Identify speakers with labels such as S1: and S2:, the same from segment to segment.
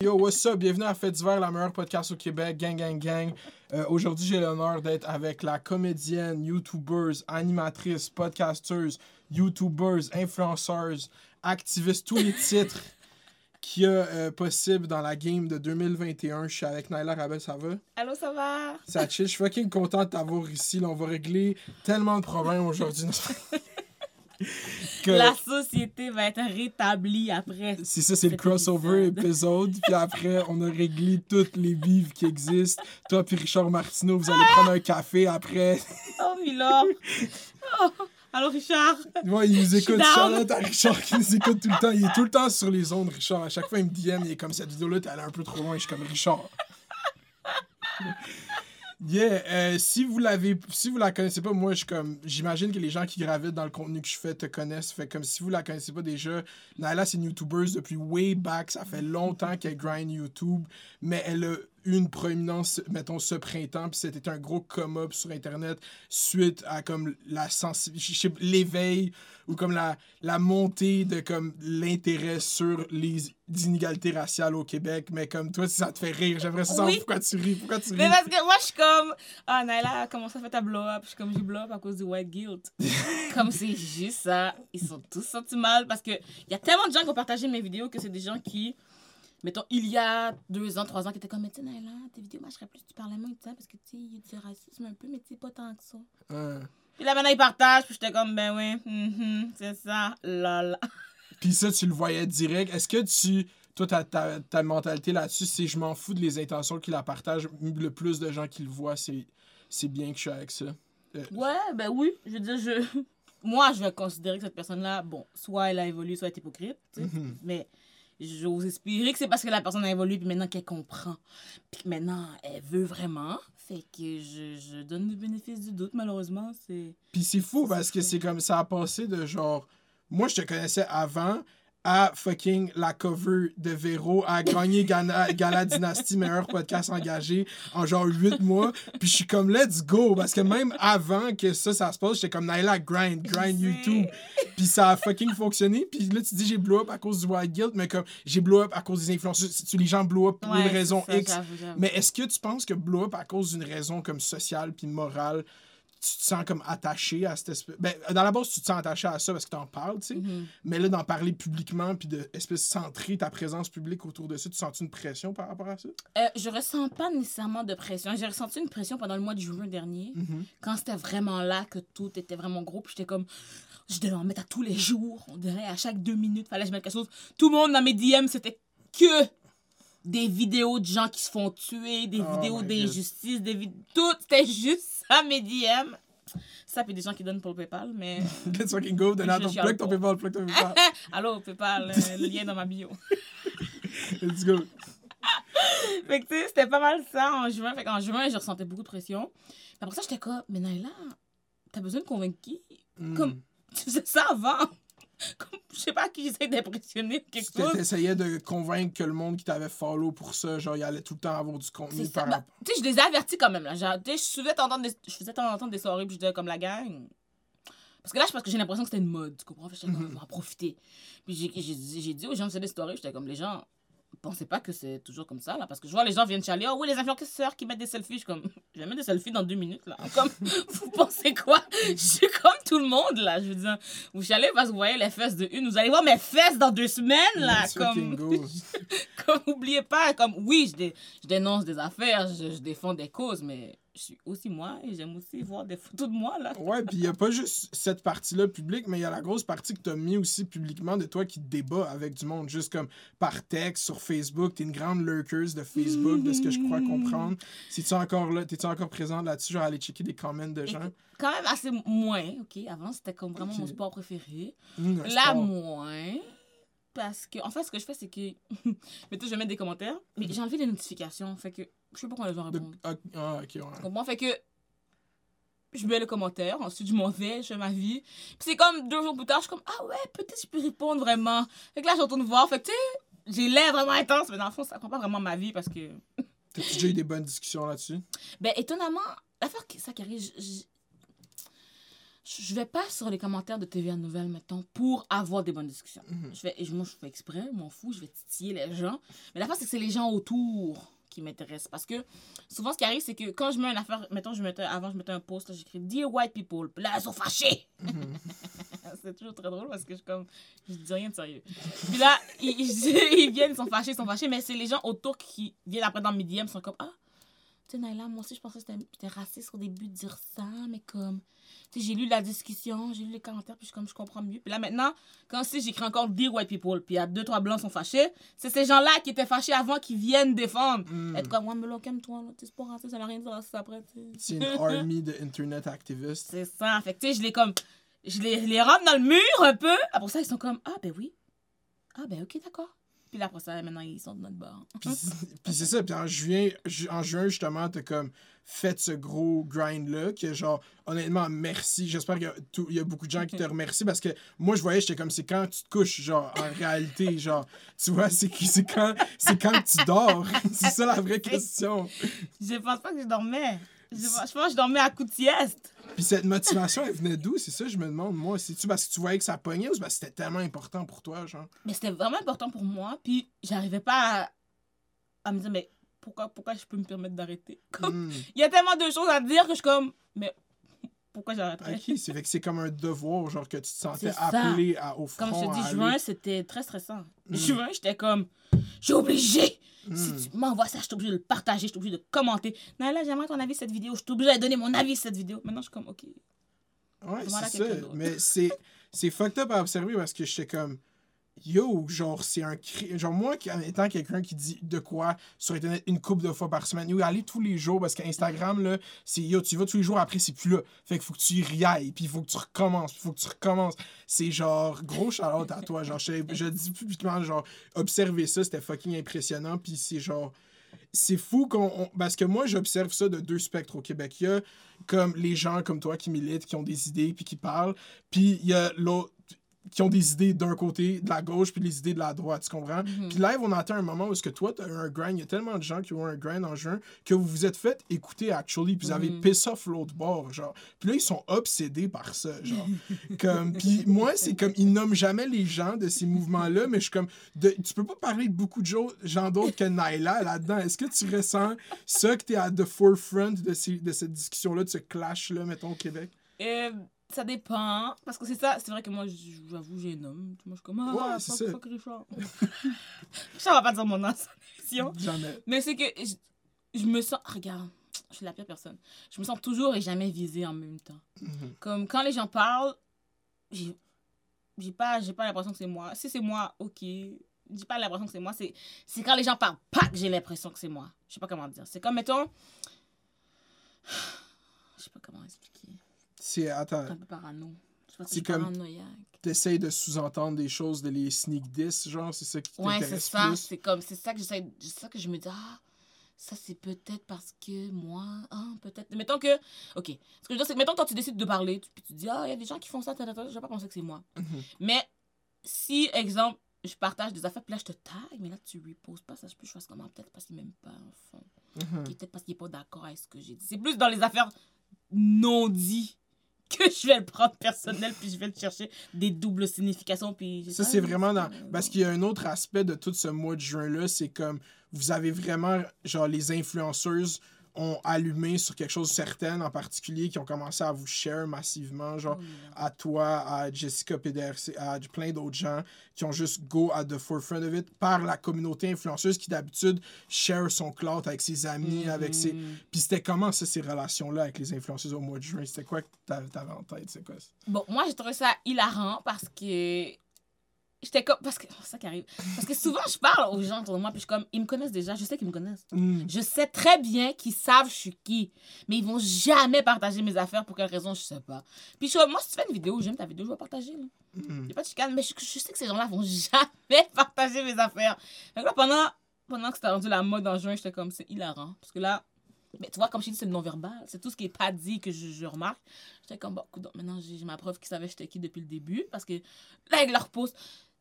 S1: Yo, what's up? Bienvenue à Fête d'hiver, la meilleure podcast au Québec. Gang, gang, gang. Euh, Aujourd'hui, j'ai l'honneur d'être avec la comédienne, YouTubers, animatrice, podcasteuse, YouTubers, influenceurs, activiste, tous les titres qu'il y a euh, possible dans la game de 2021. Je suis avec Naila Rabel, ça va?
S2: Allô, ça va?
S1: Ça chill. Je suis fucking content de t'avoir ici. Là, on va régler tellement de problèmes aujourd'hui.
S2: Que... La société va être rétablie après.
S1: C'est ça, c'est le crossover épisode. puis après, on a réglé toutes les bives qui existent. Toi puis Richard Martineau, vous allez prendre un café après.
S2: oh, Milord! Oh. Allô, Richard?
S1: Ouais, il nous écoute. Charlotte à Richard qui nous écoute tout le temps. Il est tout le temps sur les ondes, Richard. À chaque fois, il me DM, il est comme cette vidéo-là, t'es allé un peu trop loin. Je suis comme Richard. Yeah, euh, si vous l'avez, si vous la connaissez pas, moi je comme, j'imagine que les gens qui gravitent dans le contenu que je fais te connaissent. Fait comme si vous la connaissez pas déjà, Naila c'est une YouTuber depuis way back, ça fait longtemps qu'elle grind YouTube, mais elle a une proéminence, mettons, ce printemps, puis c'était un gros come-up sur Internet suite à comme la sensibilité, l'éveil ou comme la, la montée de comme l'intérêt sur les inégalités raciales au Québec. Mais comme toi, si ça te fait rire, j'aimerais savoir pourquoi tu ris. Pourquoi tu ris?
S2: Mais parce que moi, je suis comme, ah, Naila, comment ça fait ta blow-up? Je suis comme, j'ai blow-up à cause du white guilt. comme c'est juste ça. Ils sont tous sentis mal parce que il y a tellement de gens qui ont partagé mes vidéos que c'est des gens qui mettons, il y a deux ans, trois ans, qui étaient comme, mais tu sais, tes vidéos marcheraient plus, tu parlais moins de ça, parce que, tu sais, il y a du racisme un peu, mais tu sais, pas tant que ça. Puis là, maintenant, ils partagent, puis j'étais comme, ben oui, mm-hmm, c'est ça, lol.
S1: Puis ça, tu le voyais direct. Est-ce que tu. Toi, ta, ta, ta mentalité là-dessus, c'est je m'en fous de les intentions qui la partagent. Le plus de gens qui le voient, c'est bien que je suis avec ça.
S2: Euh, ouais, ben oui. Je veux dire, je. Moi, je vais considérer que cette personne-là, bon, soit elle a évolué, soit elle est hypocrite. Mm-hmm. Mais j'ose espérer que c'est parce que la personne a évolué, puis maintenant qu'elle comprend, puis que maintenant elle veut vraiment. Fait que je, je donne le bénéfice du doute, malheureusement. c'est
S1: Puis c'est fou parce que c'est comme ça a passé de genre. Moi, je te connaissais avant, à fucking la cover de Véro, à gagner Gala, Gala Dynasty, meilleur podcast engagé en genre 8 mois. Puis je suis comme, let's go. Parce que même avant que ça, ça se passe, j'étais comme, Naila, grind, grind YouTube. Puis ça a fucking fonctionné. Puis là, tu dis, j'ai blow up à cause du White Guild, mais comme, j'ai blow up à cause des influenceurs. Les gens blow up pour une raison X. Mais est-ce que tu penses que blow up à cause d'une raison comme sociale puis morale, tu te sens comme attaché à cette espèce. Ben, dans la base, tu te sens attaché à ça parce que tu en parles, tu sais. Mm-hmm. Mais là, d'en parler publiquement puis de espèce centrer ta présence publique autour de ça, tu sens une pression par rapport à ça?
S2: Euh, je ressens pas nécessairement de pression. J'ai ressenti une pression pendant le mois de juin dernier, mm-hmm. quand c'était vraiment là, que tout était vraiment gros. Puis j'étais comme, je devais en mettre à tous les jours. On dirait à chaque deux minutes, fallait que je mette quelque chose. Tout le monde dans mes DM, c'était que des vidéos de gens qui se font tuer, des oh vidéos d'injustice, des vidéos. Tout, c'était juste ça, mes DM. Ça, puis des gens qui donnent pour le PayPal, mais.
S1: Let's fucking go, donne ton plug, ton PayPal, plug ton PayPal.
S2: Allô, PayPal, euh, le lien dans ma bio.
S1: Let's go.
S2: fait que, tu sais, c'était pas mal ça en juin. Fait qu'en juin, je ressentais beaucoup de pression. Mais après ça, j'étais comme, mais Naila, t'as besoin de convaincre qui? Hmm. Comme, tu faisais ça avant. Je sais pas qui j'essaie d'impressionner quelque chose.
S1: Tu essayais de convaincre que le monde qui t'avait follow pour ça, genre, il allait tout le temps avoir du contenu par
S2: bah, Tu sais, je les ai avertis quand même, là. je faisais entendre des, je faisais entendre des soirées, puis je disais comme la gang. Parce que là, je pense que j'ai l'impression que c'était une mode, tu comprends? J'étais comme, on va en profiter. Puis j'ai dit aux gens, c'est des stories, j'étais comme, les gens, pensez pas que c'est toujours comme ça, là. Parce que je vois les gens viennent chialer. Oh oui, les influenceurs qui mettent des selfies. Je suis comme, je vais mettre des selfies dans deux minutes, là. Comme, vous pensez quoi? Je suis comme tout le monde, là. Je veux dire, vous chialez parce que vous voyez les fesses de une. Vous allez voir mes fesses dans deux semaines, là. comme, comme, oubliez pas, comme, oui, je, je dénonce des affaires, je, je défends des causes, mais je suis aussi moi et j'aime aussi voir des photos de moi. Là.
S1: Ouais, puis il n'y a pas juste cette partie-là publique, mais il y a la grosse partie que tu as mis aussi publiquement de toi qui débat avec du monde, juste comme par texte, sur Facebook. Tu es une grande lurkers de Facebook, de ce que je crois comprendre. Si tu es encore là, es-tu encore présente là-dessus, genre aller checker des commentaires de gens?
S2: quand même assez moins, OK? Avant, c'était comme vraiment mon sport préféré. Mmh, là, moins parce que en fait ce que je fais c'est que mais je vais mettre des commentaires mais mmh. j'ai enlevé les notifications fait que je sais pas pourquoi les gens répondent. Ah, ah, ok, ouais. Comprends? Fait que je mets le commentaire, ensuite je m'en vais, je fais ma vie. Puis c'est comme deux jours plus tard, je suis comme, ah ouais, peut-être je peux répondre vraiment. Fait que là, je retourne voir. Fait que tu sais, j'ai l'air vraiment intense, mais dans le fond, ça prend pas vraiment ma vie parce que.
S1: T'as-tu déjà eu des bonnes discussions là-dessus?
S2: Ben, étonnamment, l'affaire, ça qui arrive, je, je vais pas sur les commentaires de TVA Nouvelles, mettons, pour avoir des bonnes discussions.
S1: Mhm.
S2: Je je- moi, je fais exprès, je m'en fous, je vais titiller les gens. Mais la face, c'est que c'est les gens autour qui m'intéressent. Parce que souvent, ce qui arrive, c'est que quand je mets une affaire, mettons, je mettais, avant, je mettais un post, j'écris Dear White People. Là, elles sont fâchées.
S1: Mhm.
S2: c'est toujours très drôle parce que je, comme, je dis rien de sérieux. Puis là, ils, ils- ils viennent, ils sont fâchés, ils sont fâchés. Mais c'est les gens autour qui viennent après dans mes DM, ils sont comme Ah, tu sais, Naila, moi aussi, je pensais que c'était- raciste au début de dire ça, mais comme. J'ai lu la discussion, j'ai lu les commentaires, puis je, comme, je comprends mieux. Puis là, maintenant, quand si j'écris encore Dear White People, puis il y a deux, trois blancs qui sont fâchés, c'est ces gens-là qui étaient fâchés avant qui viennent défendre.
S1: Mm.
S2: Être comme, ouais, mais là, calme-toi, c'est pas raciste, ça n'a rien de raciste après.
S1: C'est une army de internet activistes.
S2: C'est ça. Fait que, tu sais, je les comme. Je les, je les rentre dans le mur un peu. Après ça, ils sont comme, ah, ben oui. Ah, ben ok, d'accord. Puis après ça, maintenant, ils sont de notre bord.
S1: Puis, puis c'est ça, puis en juin, ju- en juin justement, t'as comme fait ce gros grind-là, que genre, honnêtement, merci. J'espère qu'il y, a y beaucoup de gens qui te remercient parce que moi, je voyais, j'étais comme, c'est quand tu te couches, genre, en réalité, genre, tu vois, c'est quand, c'est quand tu dors? c'est ça la vraie question.
S2: Je pense pas que je dormais. Je, je pense que je dormais à coup de sieste.
S1: Puis cette motivation, elle venait d'où? C'est ça, je me demande, moi. C'est-tu parce que tu voyais que ça pognait ou parce que c'était tellement important pour toi, genre?
S2: Mais c'était vraiment important pour moi. Puis j'arrivais pas à, à me dire, mais pourquoi, pourquoi je peux me permettre d'arrêter? Comme,
S1: Hmm.
S2: Il y a tellement de choses à dire que je suis comme, mais pourquoi j'arrêterais?
S1: Ok, c'est fait que c'est comme un devoir, genre, que tu te sentais appelé à, au front.
S2: Comme je te dis,
S1: aller.
S2: juin, c'était très stressant.
S1: Mm.
S2: Juin, j'étais comme, je suis obligée.
S1: Hmm.
S2: Si tu m'envoies ça, je suis obligée de le partager, je suis obligée de commenter. Naila, j'aimerais ton avis sur cette vidéo. Je suis obligée de donner mon avis sur cette vidéo. Maintenant, je suis comme, OK.
S1: Ouais, c'est ça. Mais c'est, c'est fucked up à observer parce que j'étais comme. Yo, genre, c'est un cri. Genre, moi, en étant quelqu'un qui dit de quoi sur Internet une couple de fois par semaine, yo, aller tous les jours parce qu'Instagram, là, c'est yo, tu vas tous les jours après, c'est plus là. Fait qu'il faut que tu y riailles, puis il faut que tu recommences, puis il faut que tu recommences. C'est genre, gros shout à toi. Genre, je, je dis publiquement, genre, observer ça, c'était fucking impressionnant, puis c'est genre c'est fou qu'on. on- Parce que moi, j'observe ça de deux spectres au Québec. Il y a comme les gens comme toi qui militent, qui ont des idées, puis qui parlent. Puis il y a l'autre qui ont des idées d'un côté, de la gauche, puis les idées de la droite, tu comprends?
S2: Mhm.
S1: Puis live, on atteint un moment où est-ce que toi, tu as eu un grind, il y a tellement de gens qui ont eu un grind en juin que vous vous êtes fait écouter, actually, puis vous avez
S2: Mhm.
S1: piss off l'autre bord, genre. Puis là, ils sont obsédés par ça, genre. comme, puis moi, c'est comme, ils nomment jamais les gens de ces mouvements-là, mais je suis comme, de, tu peux pas parler de beaucoup de jo- gens d'autres que Naila là-dedans. Est-ce que tu ressens ça, que tu es à the forefront de, ces- de cette discussion-là, de ce clash-là, mettons, au Québec?
S2: Euh, ça dépend. Parce que c'est ça, c'est vrai que moi, j'avoue, j'ai un homme. Moi, je suis comme, ah,
S1: Ouais,
S2: fuck, Richard. Richard va pas dire mon nom.
S1: Jamais.
S2: Mais c'est que je, je me sens. Regarde, je suis la pire personne. Je me sens toujours et jamais visée en même temps.
S1: Mhm.
S2: Comme quand les gens parlent, j'ai pas, pas l'impression que c'est moi. Si c'est moi, ok. J'ai pas l'impression que c'est moi. C'est c'est quand les gens parlent pas que j'ai l'impression que c'est moi. Je sais pas comment dire. C'est comme, mettons. Je sais pas comment expliquer.
S1: C'est, attends,
S2: un peu parano.
S1: C'est comme- t'essayes de sous-entendre des choses, de les sneak diss, genre, c'est ça qui
S2: Ouais, c'est
S1: t'intéresse
S2: ça. C'est comme, c'est ça que j'essaie, c'est ça que je me dis, ah, ça c'est peut-être parce que moi, ah, peut-être. Mettons que, ok. Ce que je veux dire, c'est que mettons que toi tu décides de parler, tu- puis tu dis, ah, il y a des gens qui font ça, je vais pas penser que c'est moi.
S1: Mhm.
S2: Mais si, exemple, je partage des affaires, puis là je te tag, mais là tu reposes pas, ça je peux je fasse comment Peut-être parce qu'il m'aime pas, en fond.
S1: Mhm.
S2: Peut-être parce qu'il est pas d'accord avec ce que j'ai dit. C'est plus dans les affaires non dites que je vais le prendre personnel, puis je vais le chercher des doubles significations, puis.
S1: Ça, c'est vraiment dans. Parce qu'il y a un autre aspect de tout ce mois de juin-là, c'est comme vous avez vraiment, genre, les influenceuses ont allumé sur quelque chose de certain en particulier, qui ont commencé à vous share massivement, genre,
S2: là.
S1: à toi, à Jessica PDRC, à plein d'autres gens qui ont juste go at the forefront of it par la communauté influenceuse qui d'habitude share son clout avec ses amis, avec ses.
S2: Mhm.
S1: Puis c'était comment ça, ces relations-là avec les influenceuses au mois de juin? C'était quoi que t'a- t'avais en tête? C'est quoi ça?
S2: Bon, moi, j'ai trouvé ça hilarant parce que. J'étais comme. Parce que. C'est ça qui arrive. Parce que souvent, je parle aux gens autour de moi, puis je suis comme. Ils me connaissent déjà. Je sais qu'ils me connaissent.
S1: Hmm.
S2: Je sais très bien qu'ils savent je suis qui. Mais ils vont jamais partager mes affaires. Pour quelle raison, je sais pas. Puis je moi, si tu fais une vidéo, j'aime ta vidéo, je vais partager. Là. A pas de chicane. Mais je, je sais que ces gens-là vont jamais partager mes affaires. Que là, pendant, pendant que c'était rendu la mode en juin, j'étais comme, c'est hilarant. Parce que là. Mais tu vois, comme je t'ai dit, c'est le non-verbal. C'est tout ce qui est pas dit que je, je remarque. J'étais comme, bon, coudonc, maintenant j'ai j'ai ma preuve qu'ils savaient j'étais qui depuis le début. Parce que là, avec leur post,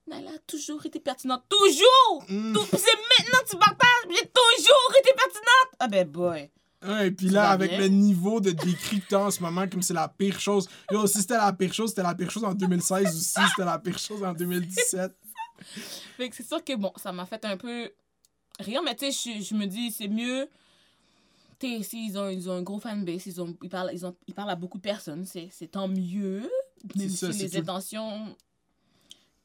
S2: Nala a toujours été pertinente. Toujours!
S1: Hmm.
S2: Tout- C'est maintenant que tu partages, j'ai toujours été pertinente! Ah ben boy!
S1: Ouais, et puis là, avec
S2: bien?
S1: le niveau de décrit que en ce moment, comme c'est la pire chose. Yo, si c'était la pire chose, c'était la pire chose en 2016 ou si c'était la pire chose en 2017.
S2: Fait que c'est sûr que bon, ça m'a fait un peu rire, mais tu sais, je, me dis, c'est mieux. Tu sais, s'ils ont, ils ont un gros fanbase, ils, ont, ils, parlent, ils, ont, ils parlent à beaucoup de personnes, c'est tant mieux. Même
S1: C'est ça,
S2: si les intentions.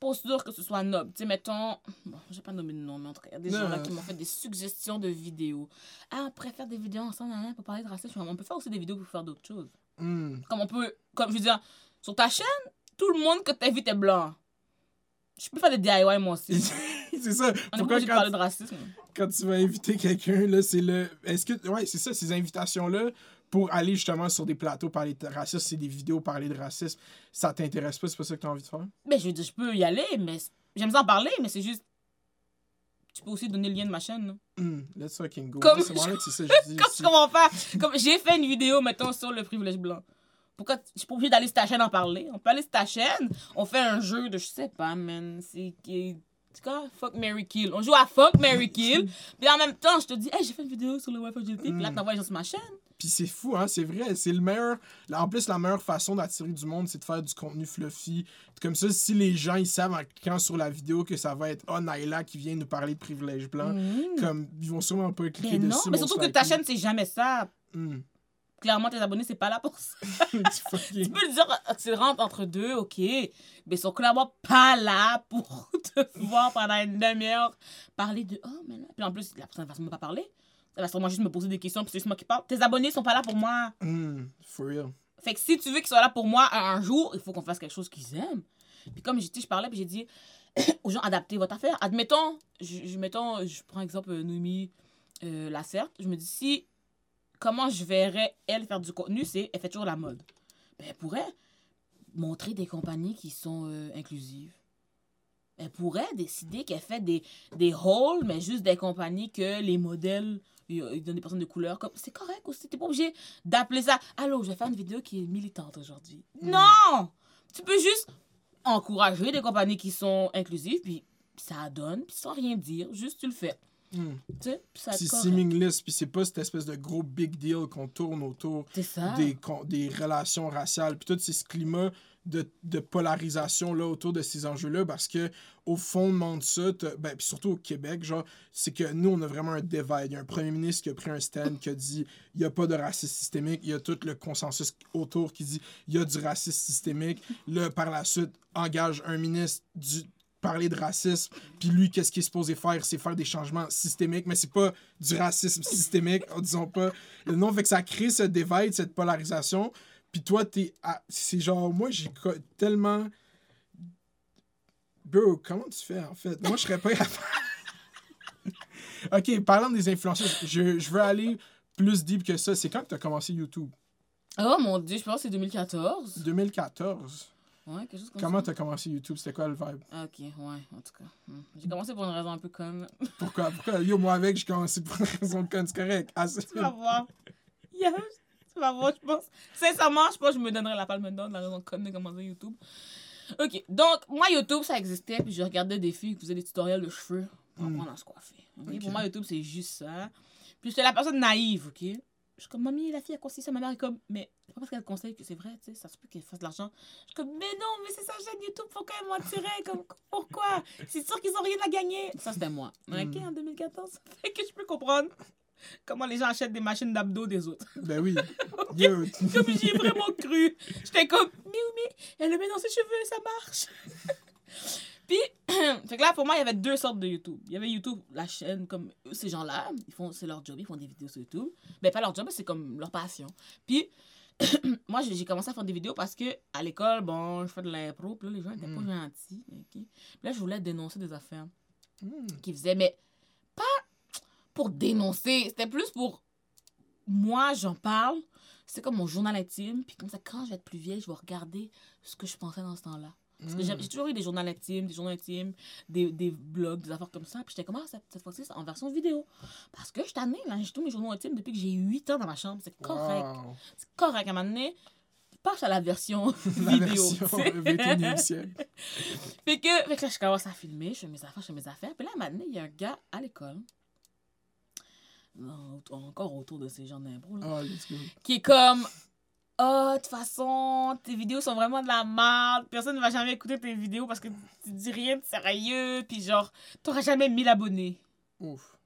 S2: Pas sûr que ce soit noble. Tu sais, mettons. Bon, j'ai pas nommé de nom, mais en tout cas, il y a des
S1: Non.
S2: gens là qui m'ont fait des suggestions de vidéos. Ah, on pourrait faire des vidéos ensemble, hein, pour parler de racisme. On peut faire aussi des vidéos pour faire d'autres choses.
S1: Hmm.
S2: Comme on peut. Comme je veux dire, sur ta chaîne, tout le monde que t'invites est blanc. Je peux faire des DIY moi aussi.
S1: c'est ça.
S2: On est
S1: Pourquoi
S2: de
S1: quand,
S2: de racisme.
S1: quand tu vas inviter quelqu'un, là, c'est le. Est-ce que. Ouais, c'est ça, ces invitations-là, pour aller justement sur des plateaux parler de racisme, c'est des vidéos parler de racisme, ça t'intéresse pas, c'est pas ça que t'as envie de faire?
S2: Ben, je veux dire, je peux y aller, mais j'aime ça en parler, mais c'est juste. Tu peux aussi donner le lien de ma chaîne. là.
S1: Hmm, let's fucking go.
S2: Comme-
S1: C'est moi là que c'est ça, que je dis.
S2: Tu comprends pas. Comme j'ai fait une vidéo, mettons, sur le privilège blanc. Pourquoi je suis pas obligée d'aller sur ta chaîne en parler? On peut aller sur ta chaîne, on fait un jeu de, je sais pas, man. C'est. C'est quoi? Fuck Mary Kill. On joue à Fuck Mary Kill. Puis en même temps, je te dis, hey, j'ai fait une vidéo sur le Wi-Fi GT. Puis là,
S1: Mm.
S2: t'envoies les gens sur ma chaîne.
S1: Puis c'est fou, hein, c'est vrai, c'est le meilleur. En plus, la meilleure façon d'attirer du monde, c'est de faire du contenu fluffy. Comme ça, si les gens, ils savent en cliquant sur la vidéo que ça va être Oh, Naila qui vient nous parler de privilège blanc,
S2: Mhm.
S1: comme ils vont sûrement pas cliquer
S2: Mais non,
S1: dessus.
S2: mais
S1: most
S2: surtout que ta chaîne, c'est jamais ça.
S1: Hmm.
S2: Clairement, tes abonnés, c'est pas là pour ça.
S1: Tu
S2: peux le dire, euh, tu rentres entre deux, ok, mais ils sont clairement pas là pour te voir pendant une demi-heure parler de oh, mais là. Puis en plus, la personne va sûrement pas parler. Elle va sûrement juste me poser des questions, puis c'est juste moi qui parle. Tes abonnés sont pas là pour moi.
S1: Hmm, For real.
S2: Fait que si tu veux qu'ils soient là pour moi un, jour, il faut qu'on fasse quelque chose qu'ils aiment. Puis comme dit, je parlais, puis j'ai dit aux gens, adaptez votre affaire. Admettons, je, je- mettons, je prends exemple euh, Noémie euh, Lacerte. Je me dis, si, comment je verrais elle faire du contenu, c'est, elle fait toujours la mode. Ben, elle pourrait montrer des compagnies qui sont euh, inclusives. Elle pourrait décider qu'elle fait des, des hauls, mais juste des compagnies que les modèles, ils ils donnent des personnes de couleur. Comme, c'est correct aussi. T'es pas obligé d'appeler ça Allô, je vais faire une vidéo qui est militante aujourd'hui. Non! Tu peux juste encourager des compagnies qui sont inclusives, puis ça donne, puis sans rien dire, juste tu le fais. Tu sais, puis ça
S1: C'est seamless, puis c'est pas cette espèce de gros big deal qu'on tourne autour des, des relations raciales, puis tout c'est ce climat de, polarisation là, autour de ces enjeux-là, parce que au fondement de ça, ben, puis surtout au Québec, c'est que nous, on a vraiment un divide. Il y a un premier ministre qui a pris un stand qui a dit il n'y a pas de racisme systémique. Il y a tout le consensus autour qui dit il y a du racisme systémique. Là, par la suite, engage un ministre du parler de racisme, puis lui, qu'est-ce qu'il est supposé faire? C'est faire des changements systémiques, mais c'est pas du racisme systémique, disons pas. Non, fait que ça crée ce divide, cette polarisation, puis toi, t'es... à- C'est genre, moi, j'ai tellement... Bro, comment tu fais, en fait? Moi, je serais pas. OK, parlant des influenceurs, je, je veux aller plus deep que ça. C'est quand que t'as commencé YouTube?
S2: Oh mon dieu, je pense que c'est 2014.
S1: 2014.
S2: Ouais, quelque chose comme
S1: Comment
S2: ça.
S1: t'as commencé YouTube? C'était quoi le vibe?
S2: Ah, Ok, ouais, en tout cas. Hmm. J'ai commencé pour une raison un peu conne.
S1: Pourquoi? Pourquoi? Yo, moi avec, j'ai commencé pour une raison conne, c'est correct. Ah,
S2: Tu vas voir. Yes. Tu vas voir, je pense. Sincèrement, je pense que je me donnerais la palme d'or de la raison conne de commencer YouTube. Ok, donc, moi, YouTube, ça existait, puis je regardais des filles qui faisaient des tutoriels de cheveux pour
S1: Hmm.
S2: apprendre à se coiffer. ok?
S1: Ok.
S2: Pour moi, YouTube, c'est juste ça. Puis j'étais la personne naïve, ok? Je suis comme, mamie, la fille a conseillé ça. Ma mère est comme, mais c'est pas parce qu'elle conseille que c'est vrai, tu sais, ça se peut qu'elle fasse de l'argent. Je suis comme, mais non, mais c'est sa chaîne YouTube, faut quand même mentirait. Comme, pourquoi? C'est sûr qu'ils ont rien à gagner. Ça, c'était moi. Ok,
S1: Hmm.
S2: en 2014. Ça fait que je peux comprendre comment les gens achètent des machines d'abdos des autres.
S1: Ben oui.
S2: Comme j'y ai vraiment cru. J'étais comme, mais mais elle le met dans ses cheveux, ça marche. Puis, fait que là, pour moi, il y avait deux sortes de YouTube. Il y avait YouTube, la chaîne, comme eux, ces gens-là, ils font, c'est leur job, ils font des vidéos sur YouTube. Ben, pas leur job, mais c'est comme leur passion. Puis, moi, j'ai commencé à faire des vidéos parce que à l'école, bon, je fais de l'impro, puis là, les gens étaient
S1: Mm.
S2: pas gentils. ok? Puis là, je voulais dénoncer des affaires
S1: Hmm.
S2: qui faisaient, mais pas pour dénoncer, c'était plus pour moi, j'en parle. C'est comme mon journal intime. Puis comme ça, quand je vais être plus vieille, je vais regarder ce que je pensais dans ce temps-là. Parce que j'ai j'ai toujours eu des journaux intimes, des journaux intimes, des, des blogs, des affaires comme ça. Puis j'étais comme, ah, cette, cette fois-ci, c'est en version vidéo. Parce que je tannée, là. J'ai tous mes journaux intimes depuis que j'ai 8 ans dans ma chambre. C'est correct.
S1: Wow.
S2: C'est correct. À un moment donné, passe à la version
S1: La
S2: vidéo.
S1: version
S2: tu sais.
S1: 21e siècle.
S2: Fait que, fait que là, je commence à filmer, je fais mes affaires, je fais mes affaires. Puis là, à un moment donné, il y a un gars à l'école. Encore autour de ces gens d'impro, là,
S1: Ah, let's go.
S2: qui est comme, oh, de toute façon, tes vidéos sont vraiment de la merde, personne ne va jamais écouter tes vidéos parce que tu dis rien de sérieux, puis genre, t'auras jamais 1000 abonnés.
S1: Ouf.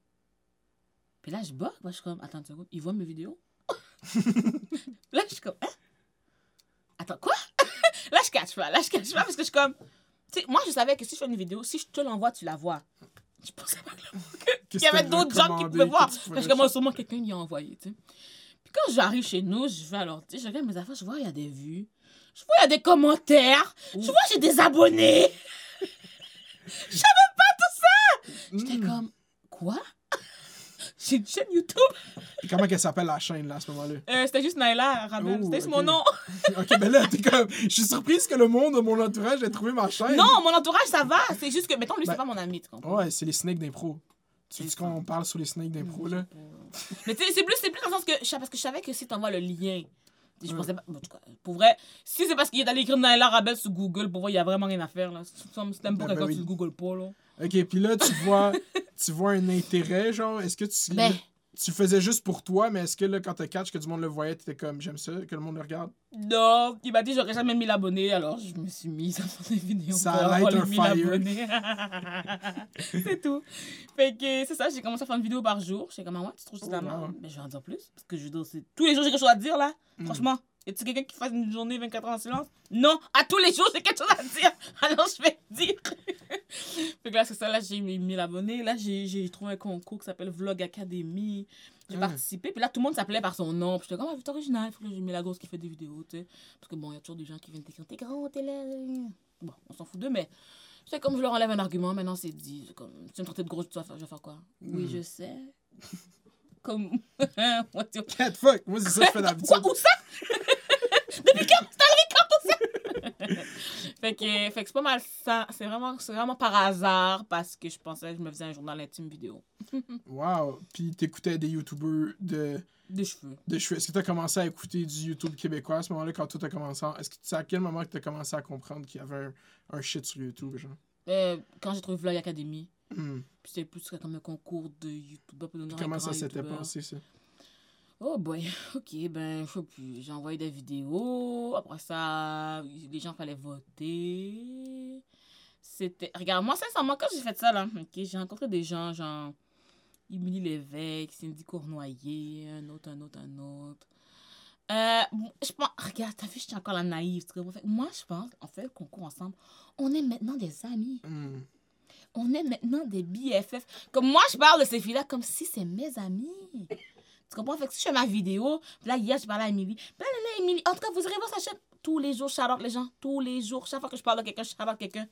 S2: Puis là, je bug, moi, je suis comme, attends une seconde, ils voient mes vidéos? là, je suis comme, hein? Attends, quoi? là, je cache pas, là, je cache pas parce que je suis comme, tu sais, moi, je savais que si je fais une vidéo, si je te l'envoie, tu la vois. Je pensais pas que
S1: Qu'il
S2: y avait d'autres gens qui pouvaient voir. Parce que moi, sûrement quelqu'un y a envoyé, tu sais. Puis quand j'arrive chez nous, je vais alors, tu sais, je regarde mes affaires, je vois, il y a des vues. Je vois, il y a des commentaires. Je vois, j'ai des abonnés. Je savais pas tout ça. J'étais
S1: Hmm.
S2: comme, quoi? J'ai une chaîne YouTube.
S1: Comment qu'elle s'appelle la chaîne, là, à ce moment-là?
S2: Euh, c'était juste Naila Rabel.
S1: Oh,
S2: C'était juste mon nom.
S1: ok, ben là, t'es comme. Je suis surprise que le monde de mon entourage ait trouvé ma chaîne.
S2: Non, mon entourage, ça va. C'est juste que, mettons, lui, c'est
S1: Ben-
S2: pas mon ami, tu comprends?
S1: Ouais, c'est les snakes d'impro. Tu
S2: C'est
S1: dis qu'on parle sur les snakes d'impro, là?
S2: Mais tu sais, c'est plus, c'est plus dans le sens que, parce que je savais que si t'envoies le lien, je
S1: Ouais.
S2: pensais pas, bon, en tout cas, pour vrai, si c'est parce qu'il est allé écrire Naila Rabel sur Google, pour vrai, il y a vraiment rien à faire, là. Si tu n'aimes pas
S1: Ben, ben
S2: quelqu'un,
S1: oui.
S2: tu le Google pas, là.
S1: Ok, puis là, tu vois, tu vois un intérêt, genre, est-ce que tu.
S2: Ben.
S1: Tu faisais juste pour toi, mais est-ce que là, quand t'as catch que du monde le voyait, t'étais comme, j'aime ça, que le monde le regarde?
S2: Non, il m'a dit j'aurais jamais 1000 abonnés, alors je me suis mise à faire des vidéos
S1: Ça
S2: pour
S1: a
S2: avoir les
S1: un
S2: 1000
S1: fire.
S2: abonnés. c'est tout. Fait que c'est ça, j'ai commencé à faire une vidéo par jour. J'étais comme, ah ouais, tu trouves que c'est la merde? Mais je vais en dire plus, parce que je veux dire, tous les jours j'ai quelque chose à dire, là.
S1: Mm.
S2: Franchement, y a-tu quelqu'un qui fasse une journée 24 heures en silence? Non, à tous les jours j'ai quelque chose à dire, alors je vais dire. fait que là, c'est ça, là, j'ai mis 1000 abonnés. Là, j'ai trouvé un concours qui s'appelle Vlog Academy. J'ai
S1: Mm.
S2: participé, puis là, tout le monde s'appelait par son nom. Puis j'étais comme, ah, c'est original. Puis là, j'ai mis la grosse qui fait des vidéos, tu sais. Parce que bon, il y a toujours des gens qui viennent t'écrire, t'es grand, t'es là. Bon, on s'en fout d'eux, mais j'étais comme, je leur enlève un argument, maintenant c'est dit. C'est Comme, tu me traites de grosse, tu vas faire, je vais faire quoi? Oui,
S1: Mm.
S2: je sais. comme, your
S1: Cat fuck! Moi, c'est ça que je fais d'habitude.
S2: Quoi? Où ça? Depuis quand? C'est arrivé quand tout ça? fait que, fait que c'est pas mal ça. C'est vraiment, c'est vraiment par hasard parce que je pensais que je me faisais un journal intime vidéo.
S1: Wow! Puis t'écoutais des youtubeurs de,
S2: De cheveux.
S1: cheveux. Est-ce que t'as commencé à écouter du YouTube québécois à ce moment-là, quand tout a commencé? à- Est-ce que c'est à quel moment que t'as commencé à comprendre qu'il y avait un, un shit sur YouTube, genre?
S2: Euh, quand j'ai trouvé Vlog Academy,
S1: Hmm.
S2: puis c'était plus comme un concours de YouTube.
S1: comment ça s'était passé, ça?
S2: Oh boy, ok, ben, je sais plus. J'ai envoyé des vidéos. Après ça, les gens fallait voter. C'était. Regarde, moi, sincèrement, quand j'ai fait ça, là, ok, j'ai rencontré des gens, genre. Émilie Lévesque, Cindy Cournoyer, un autre, un autre, un autre. Euh, je pense. Regarde, t'as vu, j'étais encore la naïve. Moi, je pense, on fait le concours ensemble. On est maintenant des amis.
S1: Hmm.
S2: On est maintenant des BFF. Comme moi, je parle de ces filles-là comme si c'est mes amis. Tu comprends? Fait que si je fais ma vidéo, là, hier, je parlais à Emily. Puis là, là, Emily, en tout cas, vous irez voir sa chaîne. Tous les jours, shout out les gens. Tous les jours. Chaque fois que je parle de quelqu'un, je out quelqu'un.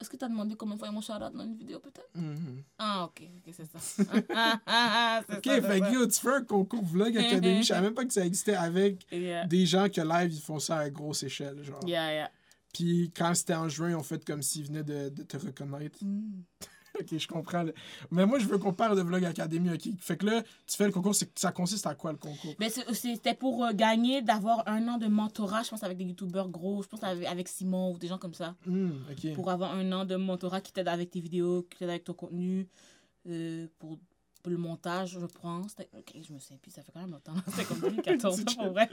S2: Est-ce que tu as demandé combien de fois ils m'ont shout out dans une vidéo, peut-être?
S1: Mhm.
S2: Ah, ok, ok, c'est ça. Ah, ah, ah,
S1: Ok,
S2: ça,
S1: fait que yo, tu fais un concours Vlog Academy. Je savais même pas que ça existait avec
S2: Yeah,
S1: des gens que live, ils font ça à grosse échelle, genre.
S2: yeah, yeah.
S1: Puis quand c'était en juin, ils ont fait comme s'ils venaient de, de te reconnaître.
S2: Mm.
S1: Ok, je comprends. là. Mais moi, je veux qu'on parle de Vlog Academy, ok? Fait que là, tu fais le concours, ça consiste à quoi le concours?
S2: C'est- c'était pour euh, gagner, d'avoir un an de mentorat, je pense, avec des youtubeurs gros. Je pense avec, avec Simon ou des gens comme ça.
S1: Hmm, ok.
S2: pour avoir un an de mentorat qui t'aide avec tes vidéos, qui t'aide avec ton contenu, euh, pour, pour le montage, je pense. Ok, je me souviens plus, ça fait quand même longtemps. C'était comme 2014,
S1: C'est
S2: pour vrai.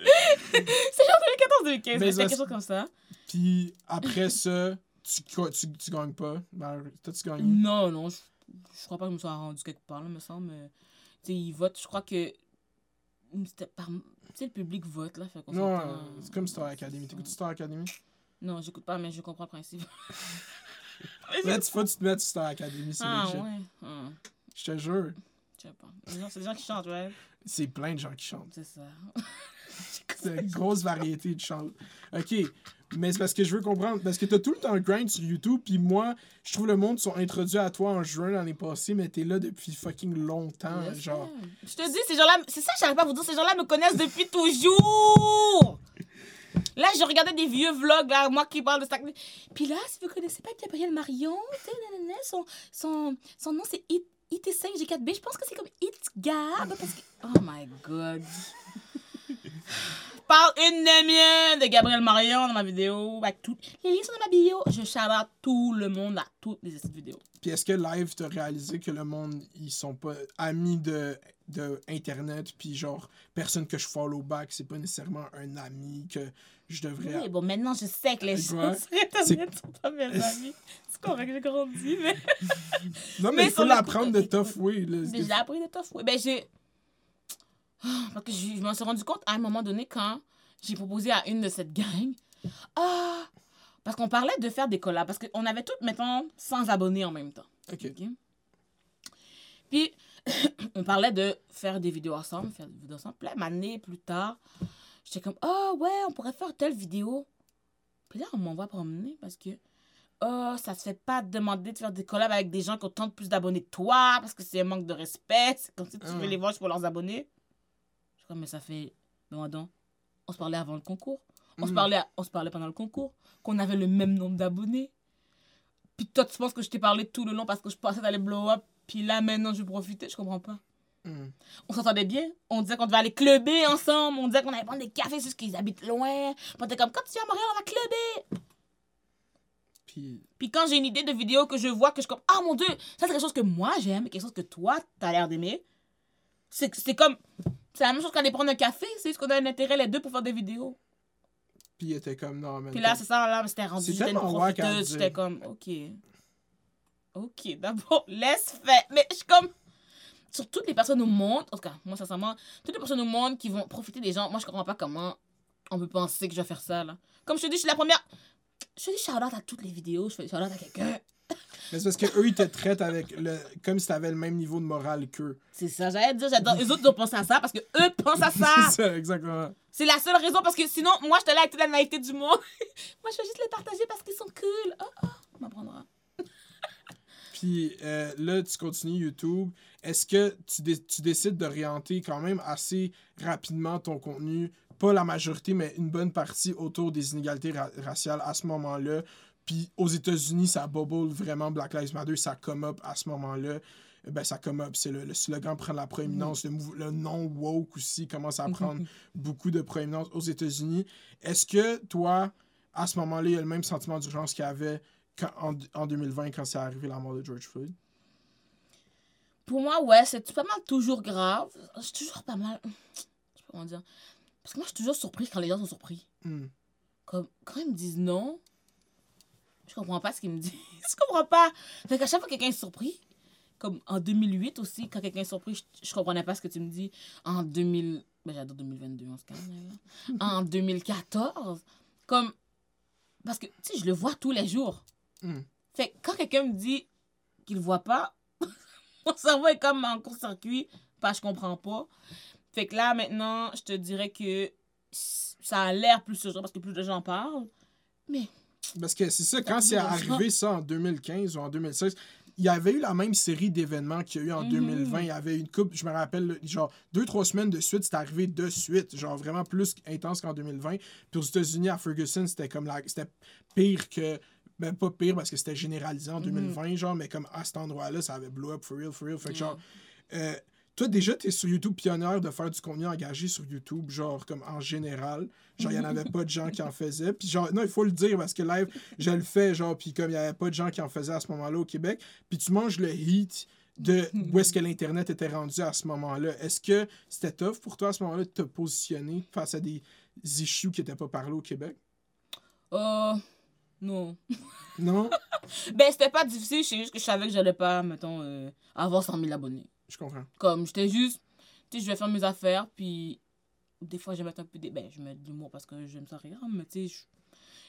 S2: C'est genre 2014-2015,
S1: Mais
S2: mais c'était quelque chose comme ça.
S1: Puis après ça, tu, tu, tu gagnes pas. Ben, toi, tu gagnes.
S2: Non, non, je, je crois pas que je me sois rendu quelque part, là, me semble. Tu sais, ils votent, je crois que. Par. Tu sais, le public vote, là. Fait
S1: Non, euh, c'est comme Star Academy. T'écoutes Star Academy?
S2: Non, j'écoute pas, mais je comprends le principe.
S1: Là, tu faut que tu te mettes sur Star Academy, c'est
S2: ah,
S1: legit.
S2: ouais. Ah,
S1: Je te jure.
S2: je sais pas. C'est des gens qui chantent, ouais.
S1: C'est plein de gens qui chantent.
S2: C'est ça.
S1: C'est une grosse variété de chants. OK. Mais c'est parce que je veux comprendre. Parce que t'as tout le temps le grind sur YouTube. Puis moi, je trouve le monde sont introduits à toi en juin l'année passée. Mais t'es là depuis fucking longtemps.
S2: Yes,
S1: genre.
S2: Je te dis, ces gens-là, c'est ça que j'arrive pas à vous dire, ces gens-là me connaissent depuis toujours. Là, je regardais des vieux vlogs, là, moi qui parle de ça. Puis là, si vous connaissez pas Gabriel Marion, son, son, son nom c'est It- IT5G4B. Je pense que c'est comme It Gab. Parce que... Oh my god. Je parle une demi-heure de Gabriel Marion dans ma vidéo. Avec tout... Les liens sont dans ma bio. Je out tout le monde à toutes les vidéos.
S1: Puis est-ce que live, t'as réalisé que le monde, ils sont pas amis de, de Internet, puis genre, personne que je follow back, c'est pas nécessairement un ami que je devrais.
S2: Oui, bon, maintenant, je sais que les gens sur Internet sont pas mes amis. C'est correct, j'ai grandi, mais...
S1: Non, mais
S2: Mais
S1: il faut l'apprendre de tough way.
S2: j'ai appris de tough. way. Ben, j'ai. Parce que je, je m'en suis rendu compte à un moment donné quand j'ai proposé à une de cette gang. Ah! Parce qu'on parlait de faire des collabs. Parce qu'on avait toutes, mettons, 100 abonnés en même temps.
S1: Ok.
S2: Puis, on parlait de faire des vidéos ensemble, faire des vidéos ensemble. Une année plus tard, j'étais comme, ah ouais, on pourrait faire telle vidéo. Puis là, on m'envoie promener parce que, oh, ça se fait pas demander de faire des collabs avec des gens qui ont tant de plus d'abonnés que toi parce que c'est un manque de respect. C'est comme si tu veux
S1: Ah.
S2: les voir pour leurs abonnés. Mais ça fait, non, non. On se parlait avant le concours. On, se
S1: Mhm.
S2: parlait, on se parlait pendant le concours. Qu'on avait le même nombre d'abonnés. Puis toi, tu penses que je t'ai parlé tout le long parce que je pensais d'aller blow up. Puis là, maintenant, je profitais. Je comprends pas.
S1: Hmm.
S2: On s'entendait bien. On disait qu'on devait aller clubber ensemble. On disait qu'on allait prendre des cafés juste qu'ils habitent loin. On était comme, quand tu viens à Montréal, on va clubber.
S1: Puis,
S2: Puis quand j'ai une idée de vidéo que je vois, que je suis comme, ah mon dieu, ça c'est quelque chose que moi j'aime, quelque chose que toi t'as l'air d'aimer. C'est c'est comme, c'est la même chose qu'aller prendre un café, c'est juste qu'on a un intérêt les deux pour faire des vidéos.
S1: puis il était comme, non, mais.
S2: Puis là, c'est ça, là, c'était rendu, j'étais une profiteuse. J'étais comme, ok. Ok, d'abord, laisse faire. Mais je suis comme, sur toutes les personnes au monde, en tout cas, moi, sincèrement, toutes les personnes au monde qui vont profiter des gens, moi, je comprends pas comment on peut penser que je vais faire ça, là. Comme je te dis, je suis la première. Je fais des shout-out à toutes les vidéos, je fais des à quelqu'un.
S1: Mais c'est parce qu'eux, ils te traitent avec le. Comme si t'avais le même niveau de morale qu'eux.
S2: C'est ça, j'allais dire, j'adore. Eux autres, ils ont pensé à ça parce que eux pensent à ça.
S1: c'est ça, exactement.
S2: C'est la seule raison parce que sinon, moi, j'étais là avec toute la naïveté du monde. moi, je vais juste les partager parce qu'ils sont cool. Oh, oh, on m'apprendra.
S1: Puis euh, là, tu continues YouTube. Est-ce que tu, dé- tu décides d'orienter quand même assez rapidement ton contenu, pas la majorité, mais une bonne partie autour des inégalités ra- raciales à ce moment-là? Puis aux États-Unis, ça bubble vraiment Black Lives Matter, ça come up à ce moment-là. Euh, Ben, ça come up, c'est le, le slogan prend la proéminence. Le, mouv- le nom woke aussi commence à prendre beaucoup de proéminence aux États-Unis. Est-ce que toi, à ce moment-là, il y a le même sentiment d'urgence qu'il y avait quand- en, en 2020 quand c'est arrivé la mort de George Floyd?
S2: Pour moi, ouais, c'est pas mal toujours grave. Suis toujours pas mal. Je sais pas comment dire. Parce que moi, je suis toujours surprise quand les gens sont surpris.
S1: Hmm.
S2: Comme, quand ils me disent non, je comprends pas ce qu'ils me disent. Je comprends pas. Fait qu'à chaque fois que quelqu'un est surpris, comme en 2008 aussi, quand quelqu'un est surpris, je, je comprenais pas ce que tu me dis. En 2000. Ben, j'adore 2022, on se calme, là. En 2014, comme. Parce que, tu sais, je le vois tous les jours.
S1: Hmm.
S2: Fait que quand quelqu'un me dit qu'il le voit pas, mon cerveau est comme en court-circuit, pas je comprends pas. Fait que là, maintenant, je te dirais que ça a l'air plus urgent parce que plus de gens parlent. Mais
S1: Parce que c'est ça, quand c'est arrivé ça en 2015 ou en 2016, il y avait eu la même série d'événements qu'il y a eu en
S2: Mhm.
S1: 2020. Il y avait une coupe, je me rappelle, genre deux, trois semaines de suite, c'était arrivé de suite, genre vraiment plus intense qu'en 2020. Puis aux États-Unis, à Ferguson, c'était comme la. C'était pire que. Ben, pas pire parce que c'était généralisé en
S2: Mhm.
S1: 2020, genre, mais comme à cet endroit-là, ça avait blow up for real, for real. Fait que, genre, euh, toi, déjà, t'es sur YouTube pionnière de faire du contenu engagé sur YouTube, genre, comme en général. Genre, il n'y en avait pas de gens qui en faisaient. Puis, genre, non, il faut le dire parce que live, je le fais, genre, puis comme il n'y avait pas de gens qui en faisaient à ce moment-là au Québec. Puis, tu manges le heat de où est-ce que l'Internet était rendu à ce moment-là. Est-ce que c'était tough pour toi à ce moment-là de te positionner face à des issues qui n'étaient pas parlés au Québec?
S2: Euh. Non.
S1: Non?
S2: Ben, c'était pas difficile, c'est juste que je savais que j'allais pas, mettons, euh, avoir 100 000 abonnés.
S1: Je comprends.
S2: Comme, j'étais juste. Tu sais, je vais faire mes affaires, puis. Des fois, je vais mettre un peu des. Ben, je mets de l'humour parce que j'aime ça rire, mais tu sais, je.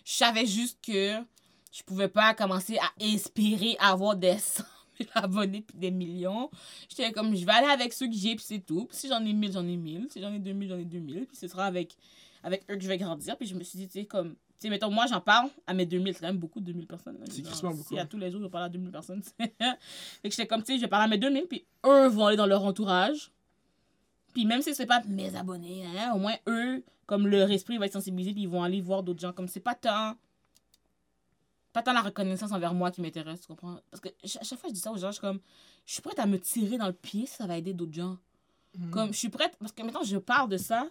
S2: Je savais juste que je pouvais pas commencer à espérer avoir des 100 000 abonnés puis des millions. J'étais comme, je vais aller avec ceux que j'ai, puis c'est tout. Puis si j'en ai 1000, j'en ai 1000. Si j'en ai 2000, j'en ai 2000. Puis ce sera avec, avec eux que je vais grandir. Puis je me suis dit, tu sais, comme. Sais, mettons, moi, j'en parle à mes 2000. C'est quand même beaucoup, 2000 personnes.
S1: C'est beaucoup,
S2: Si à
S1: hein.
S2: tous les jours, je parle à 2000 personnes. fait que j'étais comme, tu sais, je vais parler à mes 2000. Puis eux vont aller dans leur entourage. Puis même si c'est pas mes abonnés, hein, au moins eux, comme leur esprit va être sensibilisé, puis ils vont aller voir d'autres gens. Comme c'est pas tant. Pas tant la reconnaissance envers moi qui m'intéresse, tu comprends? Parce que à chaque fois que je dis ça aux gens, je suis comme. Je suis prête à me tirer dans le pied si ça va aider d'autres gens.
S1: Mhm.
S2: Comme je suis prête. Parce que maintenant, je parle de ça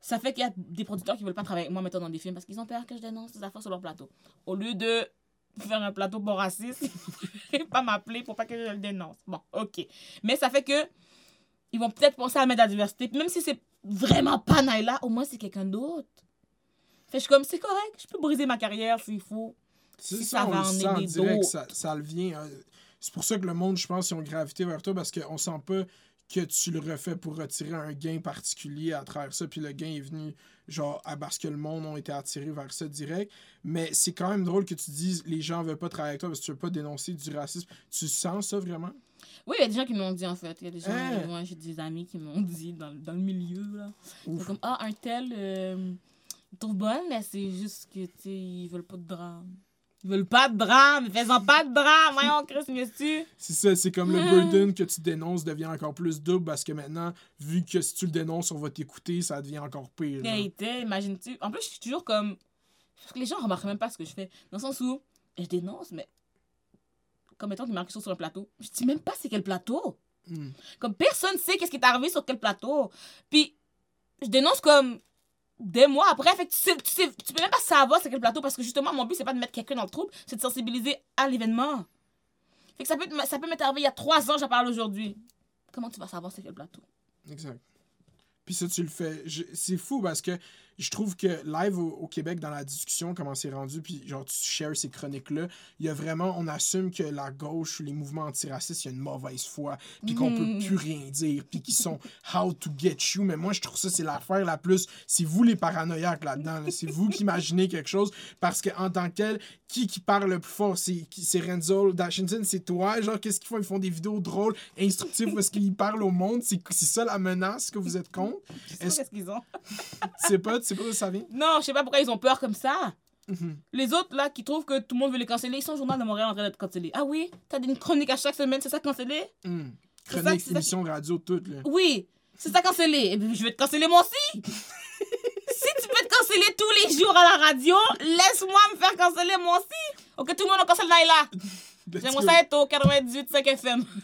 S2: ça fait qu'il y a des producteurs qui veulent pas travailler avec moi maintenant dans des films parce qu'ils ont peur que je dénonce des affaires sur leur plateau. Au lieu de faire un plateau pour raciste pas m'appeler pour pas que je le dénonce. Bon, ok. Mais ça fait que ils vont peut-être penser à mettre la diversité. Même si c'est vraiment pas Naila, au moins c'est quelqu'un d'autre. Fait que je suis comme, c'est correct, je peux briser ma carrière s'il faut. Si
S1: ça,
S2: va en aider d'autres.
S1: ça, ça le vient. euh, C'est pour ça que le monde, je pense, ils ont gravité vers toi parce qu'on sent pas que tu le refais pour retirer un gain particulier à travers ça. Puis le gain est venu, genre, à- parce que le monde ont été attirés vers ça direct. Mais c'est quand même drôle que tu dises les gens veulent pas travailler avec toi parce que tu veux pas dénoncer du racisme. Tu sens ça vraiment?
S2: Oui, il y a des gens qui m'ont dit en fait. Il y a des gens,
S1: Hein?
S2: moi j'ai des amis qui m'ont dit dans, dans le milieu là. C'est comme, ah, un tel, euh, bonne, mais c'est juste que, tu ils veulent pas de drame. Ils veulent pas de drame, fais-en pas de drame, voyons, Chris, monsieur.
S1: C'est ça, c'est comme le burden que tu dénonces devient encore plus double parce que maintenant, vu que si tu le dénonces, on va t'écouter, ça devient encore pire.
S2: Vérité, imagine-tu? En plus, je suis toujours comme. Parce que les gens remarquent même pas ce que je fais. Dans le sens où, je dénonce, mais. Comme étant qu'il marque chose sur un plateau. Je dis même pas c'est quel plateau.
S1: Hmm.
S2: Comme personne sait qu'est-ce qui est arrivé sur quel plateau. Puis, je dénonce comme des mois après. Fait que tu, sais, tu, peux même pas savoir c'est quel plateau parce que justement, mon but, c'est pas de mettre quelqu'un dans le trouble, c'est de sensibiliser à l'événement. Fait que ça peut, ça peut m'être il y a trois ans, j'en parle aujourd'hui. Comment tu vas savoir c'est quel plateau?
S1: Exact. Puis ça, tu le fais. C'est fou parce que je trouve que live au, au Québec, dans la discussion, comment c'est rendu, puis genre, tu shares ces chroniques-là, il y a vraiment, on assume que la gauche les mouvements antiracistes, il y a une mauvaise foi, puis qu'on peut
S2: Mhm.
S1: plus rien dire, puis qu'ils sont how to get you. Mais moi, je trouve ça, c'est l'affaire la plus. C'est vous les paranoïaques là-dedans. là. C'est vous qui imaginez quelque chose parce qu'en tant que tel, qui qui parle le plus fort C'est c'est Renzo Dashington, c'est toi. Genre, qu'est-ce qu'ils font? Ils font des vidéos drôles, instructives parce qu'ils parlent au monde. C'est c'est ça la menace que vous êtes contre? Est-ce-
S2: qu'est-ce qu'ils ont.
S1: Sais pas, pas ça vient
S2: Non, je sais pas pourquoi ils ont peur comme ça.
S1: Mhm.
S2: Les autres, là, qui trouvent que tout le monde veut les canceller, ils sont au Journal de Montréal en train d'être cancellés. Ah oui? T'as une chronique à chaque semaine, c'est ça cancellé? Ça,
S1: Chronique,
S2: ça.
S1: émission de radio, tout. Là.
S2: Oui, c'est ça cancellé. Eh bien, je vais te canceller moi aussi. si tu peux te canceller tous les jours à la radio, laisse-moi me faire canceller moi aussi. Ok, tout le monde en cancelle Naila. J'aimerais ça être au 98.5 FM.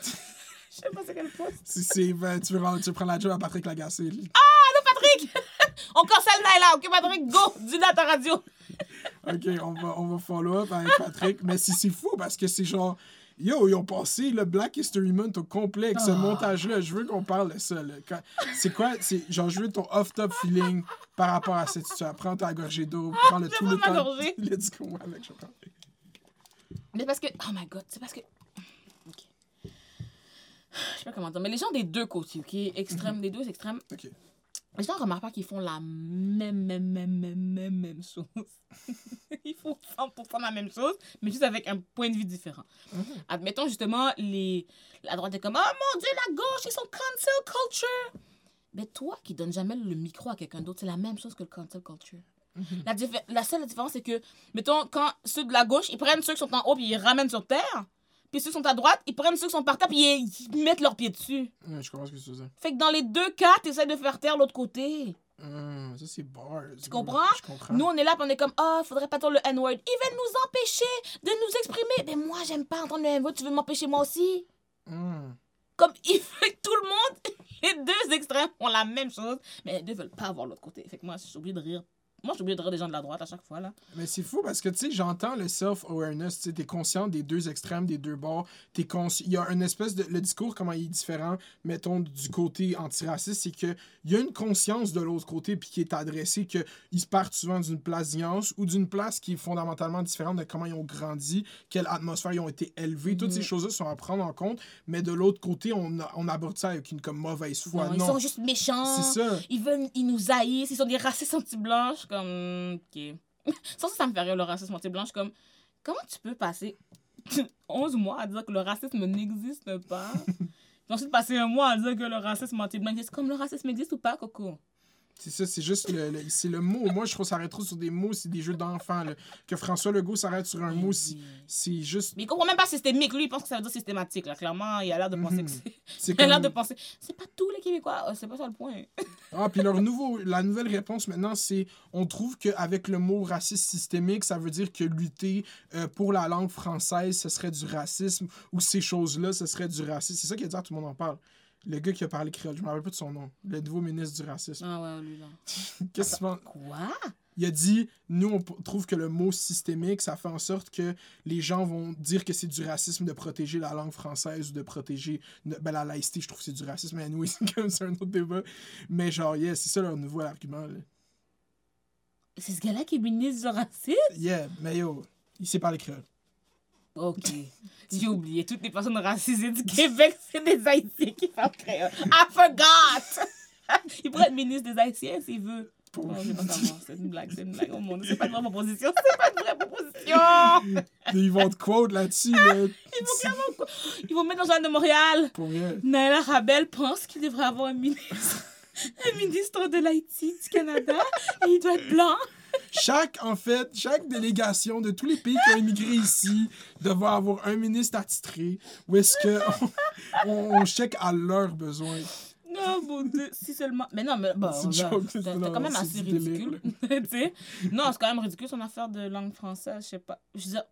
S2: Je sais pas c'est quel poste.
S1: Si c'est- ben, tu, veux, tu veux prendre la job à Patrick Lagacé. là.
S2: Allô, Patrick? On cancelle Naila. Ok, Patrick, go. Dis-le à ta radio.
S1: Ok, on va, on va follow up avec Patrick. Mais si c'est fou parce que c'est genre. Yo, ils ont passé le Black History Month au complet avec ce
S2: Ah.
S1: montage-là. Je veux qu'on parle de ça. là. C'est quoi? C'est genre, je veux ton off-top feeling par rapport à cette situation. Prends ta gorgée d'eau, prends le tout le temps. Let's go avec, je.
S2: Mais parce que. Oh my god, c'est parce que. Je sais pas comment dire, mais les gens des deux côtés, ok? Extrêmes, des deux extrêmes,
S1: Ok.
S2: les gens remarquent pas qu'ils font la même, même, même, même, même, même chose. Ils font 100% la même chose, mais juste avec un point de vue différent.
S1: Mhm.
S2: Admettons justement, les... la droite est comme Oh mon dieu, la gauche, ils sont cancel culture. Mais toi qui donnes jamais le micro à quelqu'un d'autre, c'est la même chose que le cancel culture. La, diffé- la seule différence, c'est que, mettons, quand ceux de la gauche, ils prennent ceux qui sont en haut puis ils les ramènent sur terre. Puis ceux qui sont à droite, ils prennent ceux qui sont par terre puis ils, ils mettent leurs pieds dessus.
S1: Ouais, je comprends ce que tu veux dire.
S2: Fait que dans les deux cas, t'essaies de faire taire l'autre côté.
S1: Hum, ça, c'est bars.
S2: Tu comprends?
S1: Je comprends.
S2: Nous, on est là, puis on est comme, ah, faudrait pas dire le N-word. Ils veulent nous empêcher de nous exprimer. Mais moi, j'aime pas entendre le N-word, tu veux m'empêcher moi aussi?
S1: Hum.
S2: Comme, il fait tout le monde, les deux extrêmes ont la même chose, mais les deux veulent pas avoir l'autre côté. Fait que moi, suis obligée de rire. Moi, je suis obligée de rire des gens de la droite à chaque fois, là.
S1: Mais c'est fou parce que, tu sais, j'entends le self-awareness, tu sais, t'es conscient des deux extrêmes, des deux bords, consci- Il y a une espèce de... Le discours, comment il est différent, mettons, du côté antiraciste, c'est que il y a une conscience de l'autre côté, puis qui est adressée, que ils se partent souvent d'une place d'ignorance ou d'une place qui est fondamentalement différente de comment ils ont grandi, quelle atmosphère ils ont été élevés. Toutes ces
S2: Mhm.
S1: choses-là sont à prendre en compte, mais de l'autre côté, on, a- on aborde ça avec une comme mauvaise foi.
S2: Non, ils sont juste méchants.
S1: c'est ça.
S2: Ils veulent, ils nous haïssent, ils sont des racistes anti-blanches, comme, ok. Ça, ça me fait rire, le racisme anti-blanche, comme, comment tu peux passer 11 mois à dire que le racisme n'existe pas, puis ensuite passer un mois à dire que le racisme anti-blanc existe, comme le racisme existe ou pas, Coco?
S1: C'est ça, c'est juste le, le- c'est le mot. Moi, je trouve que ça arrête trop sur des mots, c'est des jeux d'enfants. Que François Legault s'arrête sur un mot, c'est- c'est juste.
S2: Mais il comprend même pas systémique. Lui, il pense que ça veut dire systématique. Là. Clairement, il a l'air de penser que c'est.
S1: C'est
S2: Il a l'air de penser. C'est pas tous les Québécois. Euh, C'est pas ça le point.
S1: Ah, puis leur nouveau, la nouvelle réponse maintenant, c'est on trouve qu'avec le mot raciste systémique, ça veut dire que lutter euh, pour la langue française, ce serait du racisme, ou ces choses-là, ce serait du racisme. C'est ça qui est dire, tout le monde en parle. Le gars qui a parlé créole, je me rappelle pas de son nom. Le nouveau ministre du racisme.
S2: Ah ouais, lui, là.
S1: Qu'est-ce que tu penses?
S2: Quoi?
S1: Il a dit Nous, on trouve que le mot systémique, ça fait en sorte que les gens vont dire que c'est du racisme de protéger la langue française ou de protéger ben, la laïcité. Je trouve que c'est du racisme, mais anyway, c'est comme c'est un autre débat. Mais genre, yeah, c'est ça leur nouveau argument. là.
S2: C'est ce gars-là qui est ministre du racisme?
S1: Yeah, mais yo, il sait parler créole.
S2: Ok. J'ai oublié. Toutes les personnes racisées du Québec, c'est des Haïtiens qui parlent créole. I forgot! Il pourrait être ministre des Haïtiens s'il veut.
S1: Pour-
S2: Non, je vais pas savoir. C'est une blague, c'est une blague. Oh mon dieu, c'est pas une vraie proposition. C'est pas une vraie proposition!
S1: Ils vont te quote là-dessus, là.
S2: Ils vont clairement. Ils vont mettre dans le journal de Montréal.
S1: Pour vrai.
S2: Naila Rabel pense qu'il devrait avoir un ministre. Un ministre de l'Haïti, du Canada, et il doit être blanc.
S1: Chaque, en fait, chaque délégation de tous les pays qui ont immigré ici devrait avoir un ministre attitré où est-ce que on, check à leurs besoins.
S2: Non, mon dieu, si seulement. Mais non, mais bon,
S1: C'est
S2: quand même assez ridicule. Non, c'est quand même ridicule son affaire de langue française, je sais pas. Je veux dire,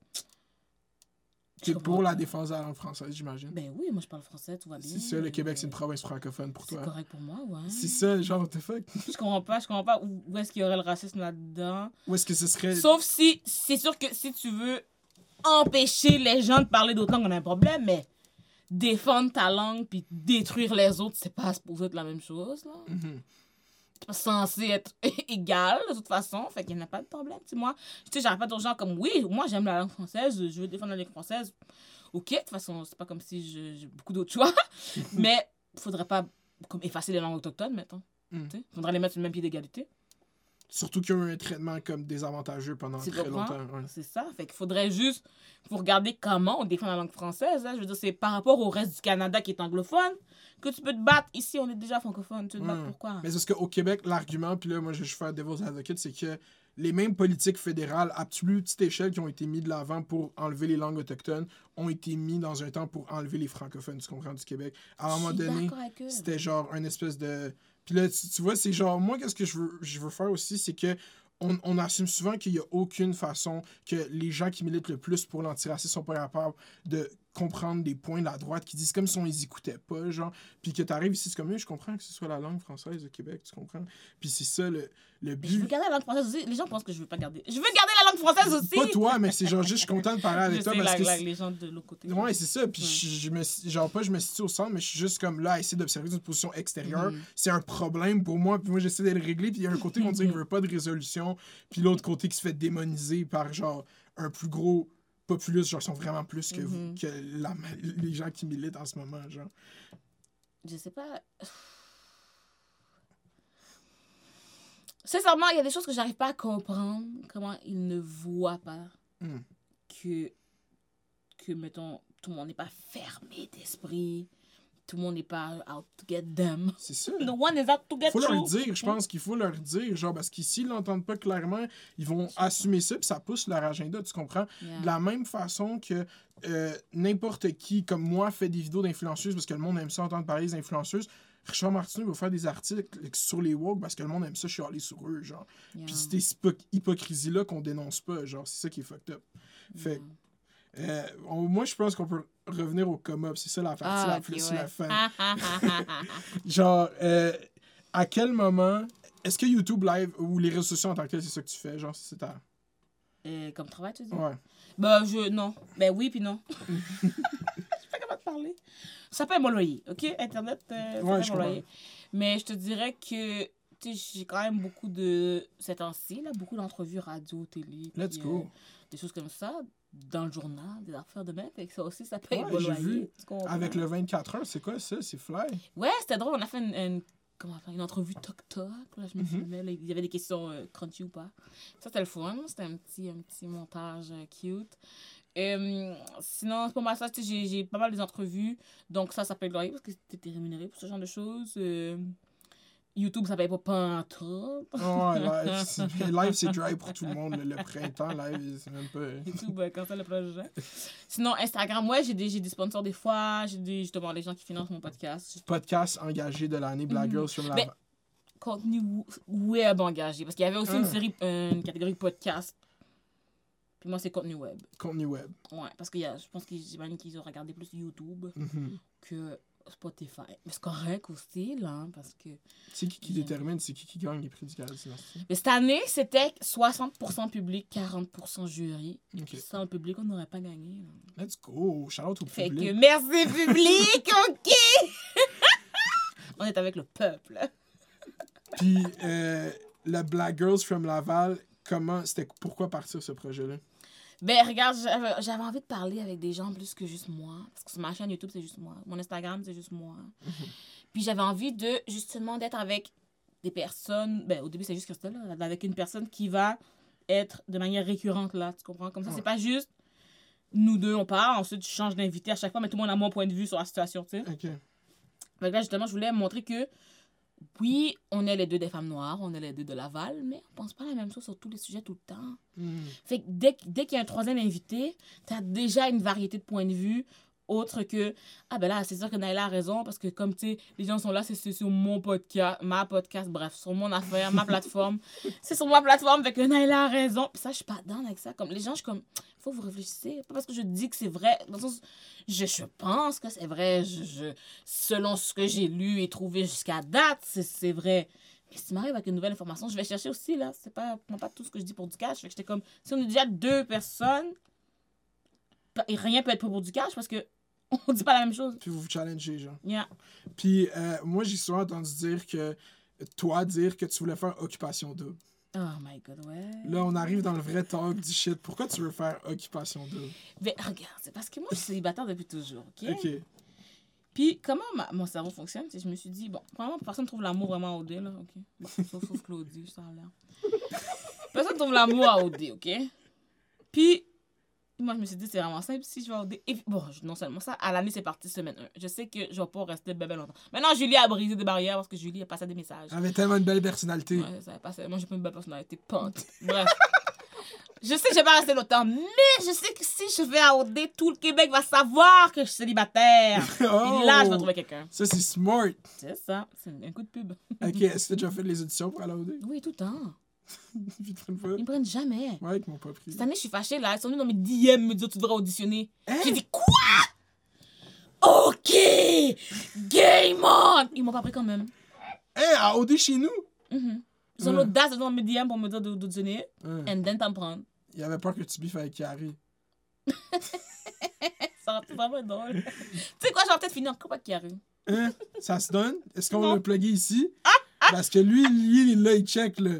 S1: C'est
S2: Je
S1: pour la défense de la langue française, j'imagine.
S2: ben oui, moi je parle français, tout va bien.
S1: C'est ça, le Québec, c'est une province francophone pour
S2: C'est
S1: toi.
S2: correct pour moi, ouais.
S1: C'est ça, genre, what the fuck?
S2: Je comprends pas, je comprends pas où, où est-ce qu'il y aurait le racisme là-dedans.
S1: Où est-ce que ce serait.
S2: Sauf si, c'est sûr que si tu veux empêcher les gens de parler d'autres langues, on a un problème, mais défendre ta langue puis détruire les autres, c'est pas supposé être la même chose, là. C'est pas censé être égal, de toute façon, fait qu'il n'y a pas de problème, tu sais, moi. Tu sais, j'arrête pas de dire aux gens comme, oui, moi j'aime la langue française, je veux défendre la langue française. Ok, de toute façon, c'est pas comme si j'ai beaucoup d'autres choix, mais faudrait pas comme effacer les langues autochtones, mettons.
S1: Mm.
S2: Tu sais, faudrait les mettre sur le même pied d'égalité.
S1: Surtout qu'ils ont eu un traitement comme désavantageux pendant très longtemps. ouais.
S2: C'est ça. Fait qu'il faudrait juste vous regarder comment on défend la langue française. hein. Je veux dire, c'est par rapport au reste du Canada qui est anglophone que tu peux te battre. Ici, on est déjà francophone. Tu te bats
S1: Mm.
S2: pourquoi?
S1: Mais c'est parce qu'au Québec, l'argument, puis là, moi, je vais faire Devil's Advocate, c'est que les mêmes politiques fédérales à plus petite échelle qui ont été mis de l'avant pour enlever les langues autochtones ont été mis dans un temps pour enlever les francophones, tu comprends, du Québec. À un moment donné, c'était genre un espèce de. Puis là, tu, tu vois, c'est genre, moi, qu'est-ce que je veux, je veux faire aussi, c'est que. On, on assume souvent qu'il n'y a aucune façon que les gens qui militent le plus pour l'antiracisme sont pas capables de comprendre des points de la droite qui disent comme si on les écoutait pas, genre. Puis que tu arrives ici, c'est comme, je comprends que ce soit la langue française au Québec, tu comprends? Puis c'est ça le, le
S2: Mais Je veux
S1: but.
S2: garder la langue française aussi. Les gens pensent que je veux pas garder. Je veux garder la langue française aussi!
S1: Pas toi, mais c'est genre juste, je suis content de parler avec
S2: je
S1: toi
S2: sais,
S1: parce
S2: la,
S1: que.
S2: la- les gens de l'autre côté.
S1: Ouais, c'est ça. Puis je me, genre pas, je me situe au centre, mais je suis juste comme là à essayer d'observer d'une position extérieure.
S2: Mhm.
S1: C'est un problème pour moi. Puis moi, j'essaie de le régler. Puis il y a un côté qu'on dirait qu'il veut pas de résolution. Puis l'autre côté qui se fait démoniser par genre un plus gros populiste. Genre, ils sont vraiment plus que, vous,
S2: Mhm.
S1: que la, les gens qui militent en ce moment. Genre.
S2: Je sais pas. Sincèrement, il y a des choses que j'arrive pas à comprendre. Comment ils ne voient pas
S1: Mm.
S2: que, que, mettons, tout le monde n'est pas fermé d'esprit. Tout le monde n'est pas out to get them.
S1: C'est ça.
S2: No one is out to get
S1: faut leur
S2: you.
S1: dire, je pense qu'il faut leur dire, genre, parce qu'ici, ils l'entendent pas clairement, ils vont assumer ça, puis ça pousse leur agenda, tu comprends?
S2: Yeah.
S1: De la même façon que euh, n'importe qui, comme moi, fait des vidéos d'influenceuses parce que le monde aime ça entendre parler des influenceuses, Richard Martineau va faire des articles sur les woke parce que le monde aime ça chialer sur eux, genre.
S2: Yeah.
S1: Puis c'est cette hypo- hypocrisie-là qu'on dénonce pas, genre, c'est ça qui est fucked up. Fait
S2: Yeah.
S1: Euh, on- moi, je pense qu'on peut revenir au come-up, c'est ça la partie
S2: Ah,
S1: la plus
S2: ouais.
S1: la fin.
S2: Ah, ah, ah, ah, ah.
S1: Genre, euh, à quel moment, est-ce que YouTube Live ou les réseaux sociaux en tant que tel, c'est ça que tu fais, genre, c'est ta...
S2: Euh, comme travail, tu dis?
S1: Ouais.
S2: Ben, je. Non. Ben oui, puis non. Je suis pas capable de parler? Ça paye mon loyer, OK? Internet, ça
S1: Ouais,
S2: paye mon loyer. Mais je te dirais que. Tu sais, j'ai quand même beaucoup de. Ces temps-ci, là, beaucoup d'entrevues radio, télé.
S1: Let's
S2: puis,
S1: go.
S2: des choses comme ça. Dans le journal, des affaires de même. Fait que ça aussi, ça paye
S1: Ouais,
S2: loyer.
S1: vu. Avec le 24 heures, c'est quoi ça? C'est fly?
S2: Ouais, c'était drôle. On a fait une, une- comment faire, une entrevue toc-toc. Là, je me
S1: Mhm.
S2: filmais. là, il y avait des questions euh, crunchy ou pas. Ça, c'était le fun. C'était un petit, un petit montage euh, cute. Euh, sinon, pour moi, ça, j'ai j'ai pas mal des entrevues. Donc, ça, ça paye le loyer parce que t'étais rémunéré pour ce genre de choses. YouTube, ça paye pas pantoute.
S1: Ouais, live, c'est- live, c'est dry pour tout le monde. Le, printemps, live, c'est même pas...
S2: YouTube, quand ça le projet. Sinon, Instagram, ouais, j'ai des, des sponsors des fois. J'ai des, justement, les gens qui financent mon podcast.
S1: Podcast engagé de l'année Black
S2: Mhm.
S1: Girls sur la...
S2: Mais- contenu w- web engagé. Parce qu'il y avait aussi
S1: Ah.
S2: une série, euh, une catégorie podcast. Puis moi, c'est contenu web.
S1: Contenu web.
S2: Ouais, parce que y a, je pense j'imagine qu'ils ont regardé plus YouTube
S1: Mhm.
S2: que Spotify. Mais c'est correct aussi, là, hein, parce que...
S1: C'est qui qui détermine, c'est qui qui gagne les prix du Dynastie?
S2: Mais cette année, c'était 60% public, 40% jury.
S1: Ok.
S2: Puis Sans le public, on n'aurait pas gagné. là.
S1: Let's go! Shout out au
S2: Fait
S1: public.
S2: que merci, public, OK? on est avec le peuple.
S1: Puis, euh, le Black Girls from Laval, comment, c'était pourquoi partir ce projet-là?
S2: Ben, regarde, j'avais envie de parler avec des gens plus que juste moi. Parce que sur ma chaîne YouTube, c'est juste moi. Mon Instagram, c'est juste moi. Puis j'avais envie de, justement, d'être avec des personnes. Ben, au début, c'est juste Christelle, là, avec une personne qui va être de manière récurrente là. Tu comprends? Comme ça,
S1: Ouais.
S2: c'est pas juste nous deux, on parle, ensuite tu changes d'invité à chaque fois, mais tout le monde a mon point de vue sur la situation, tu sais.
S1: Ok.
S2: Que là, justement, je voulais montrer que, oui, on est les deux des femmes noires, on est les deux de Laval, mais on pense pas la même chose sur tous les sujets tout le temps. Fait que dès, dès qu'il y a un troisième invité, tu as déjà une variété de points de vue autre que ah ben là c'est sûr que Naila a raison parce que comme tu sais les gens sont là c'est sur mon podcast ma podcast bref sur mon affaire ma plateforme. C'est sur ma plateforme fait que Naila a raison. Puis ça je suis pas dans avec ça. Comme les gens je suis comme faut que vous réfléchissez. Pas parce que je dis que c'est vrai. Dans le sens je, je pense que c'est vrai. Je, je- selon ce que j'ai lu et trouvé jusqu'à date c'est vrai. Mais si m'arrive avec une nouvelle information, je vais chercher aussi, là. C'est pas, pas tout ce que je dis pour du cash. Fait que j'étais comme, si on est déjà deux personnes, rien peut être pris pour du cash parce que on dit pas la même chose.
S1: Puis vous vous challengez, genre.
S2: Yeah.
S1: Puis, euh, moi, j'ai souvent entendu dire que, toi, dire que tu voulais faire Occupation Double.
S2: Oh my god, ouais.
S1: Là, on arrive dans le vrai talk du shit. Pourquoi tu veux faire Occupation Double?
S2: Mais regarde, c'est parce que moi, je suis célibataire depuis toujours, ok?
S1: Ok.
S2: Puis, comment ma- mon cerveau fonctionne, c'est je me suis dit, bon, premièrement, personne trouve l'amour vraiment à OD, là, ok? Bon, sauf, sauf Claudie, ça a l'air. Personne trouve l'amour à OD, ok? Puis, moi, je me suis dit, c'est vraiment simple, si je vais à OD. Et puis, bon, non seulement ça, à l'année, c'est parti semaine 1. Je sais que je vais pas rester bébé longtemps. Maintenant, Julie a brisé des barrières parce que Julie a passé des messages.
S1: Elle avait tellement une belle personnalité.
S2: Ouais, ça passé. Moi, j'ai pas une belle personnalité. Pente. Bref. Je sais que je vais pas rester longtemps, mais je sais que si je vais à OD, tout le Québec va savoir que je suis célibataire.
S1: Oh!
S2: Et là, je vais trouver quelqu'un.
S1: Ça, c'est smart.
S2: C'est ça. C'est un coup de pub.
S1: Ok, est-ce que t'as déjà fait les auditions pour aller au dé?
S2: Oui, tout le temps. Ils me prennent jamais.
S1: Ouais, ils m'ont pas pris.
S2: Cette année, je suis fâchée, là. Ils sont venus dans mes DM me dire tu devrais auditionner.
S1: Hein?
S2: J'ai dit quoi? Ok! Game on! Ils m'ont pas pris quand même.
S1: Hey, à OD chez nous!
S2: Mhm. Ils ont
S1: Ouais.
S2: l'audace de venir dans mes DM pour me dire d'au- d'auditionner.
S1: Hein.
S2: And then, prendre.
S1: Il avait peur que tu biffes avec Carrie.
S2: Ça va être drôle. tu sais quoi, je vais peut-être finir en couple avec Carrie.
S1: Hein? Ça se donne? Est-ce qu'on va le plugger ici? Parce que lui, lui, là, il check, là.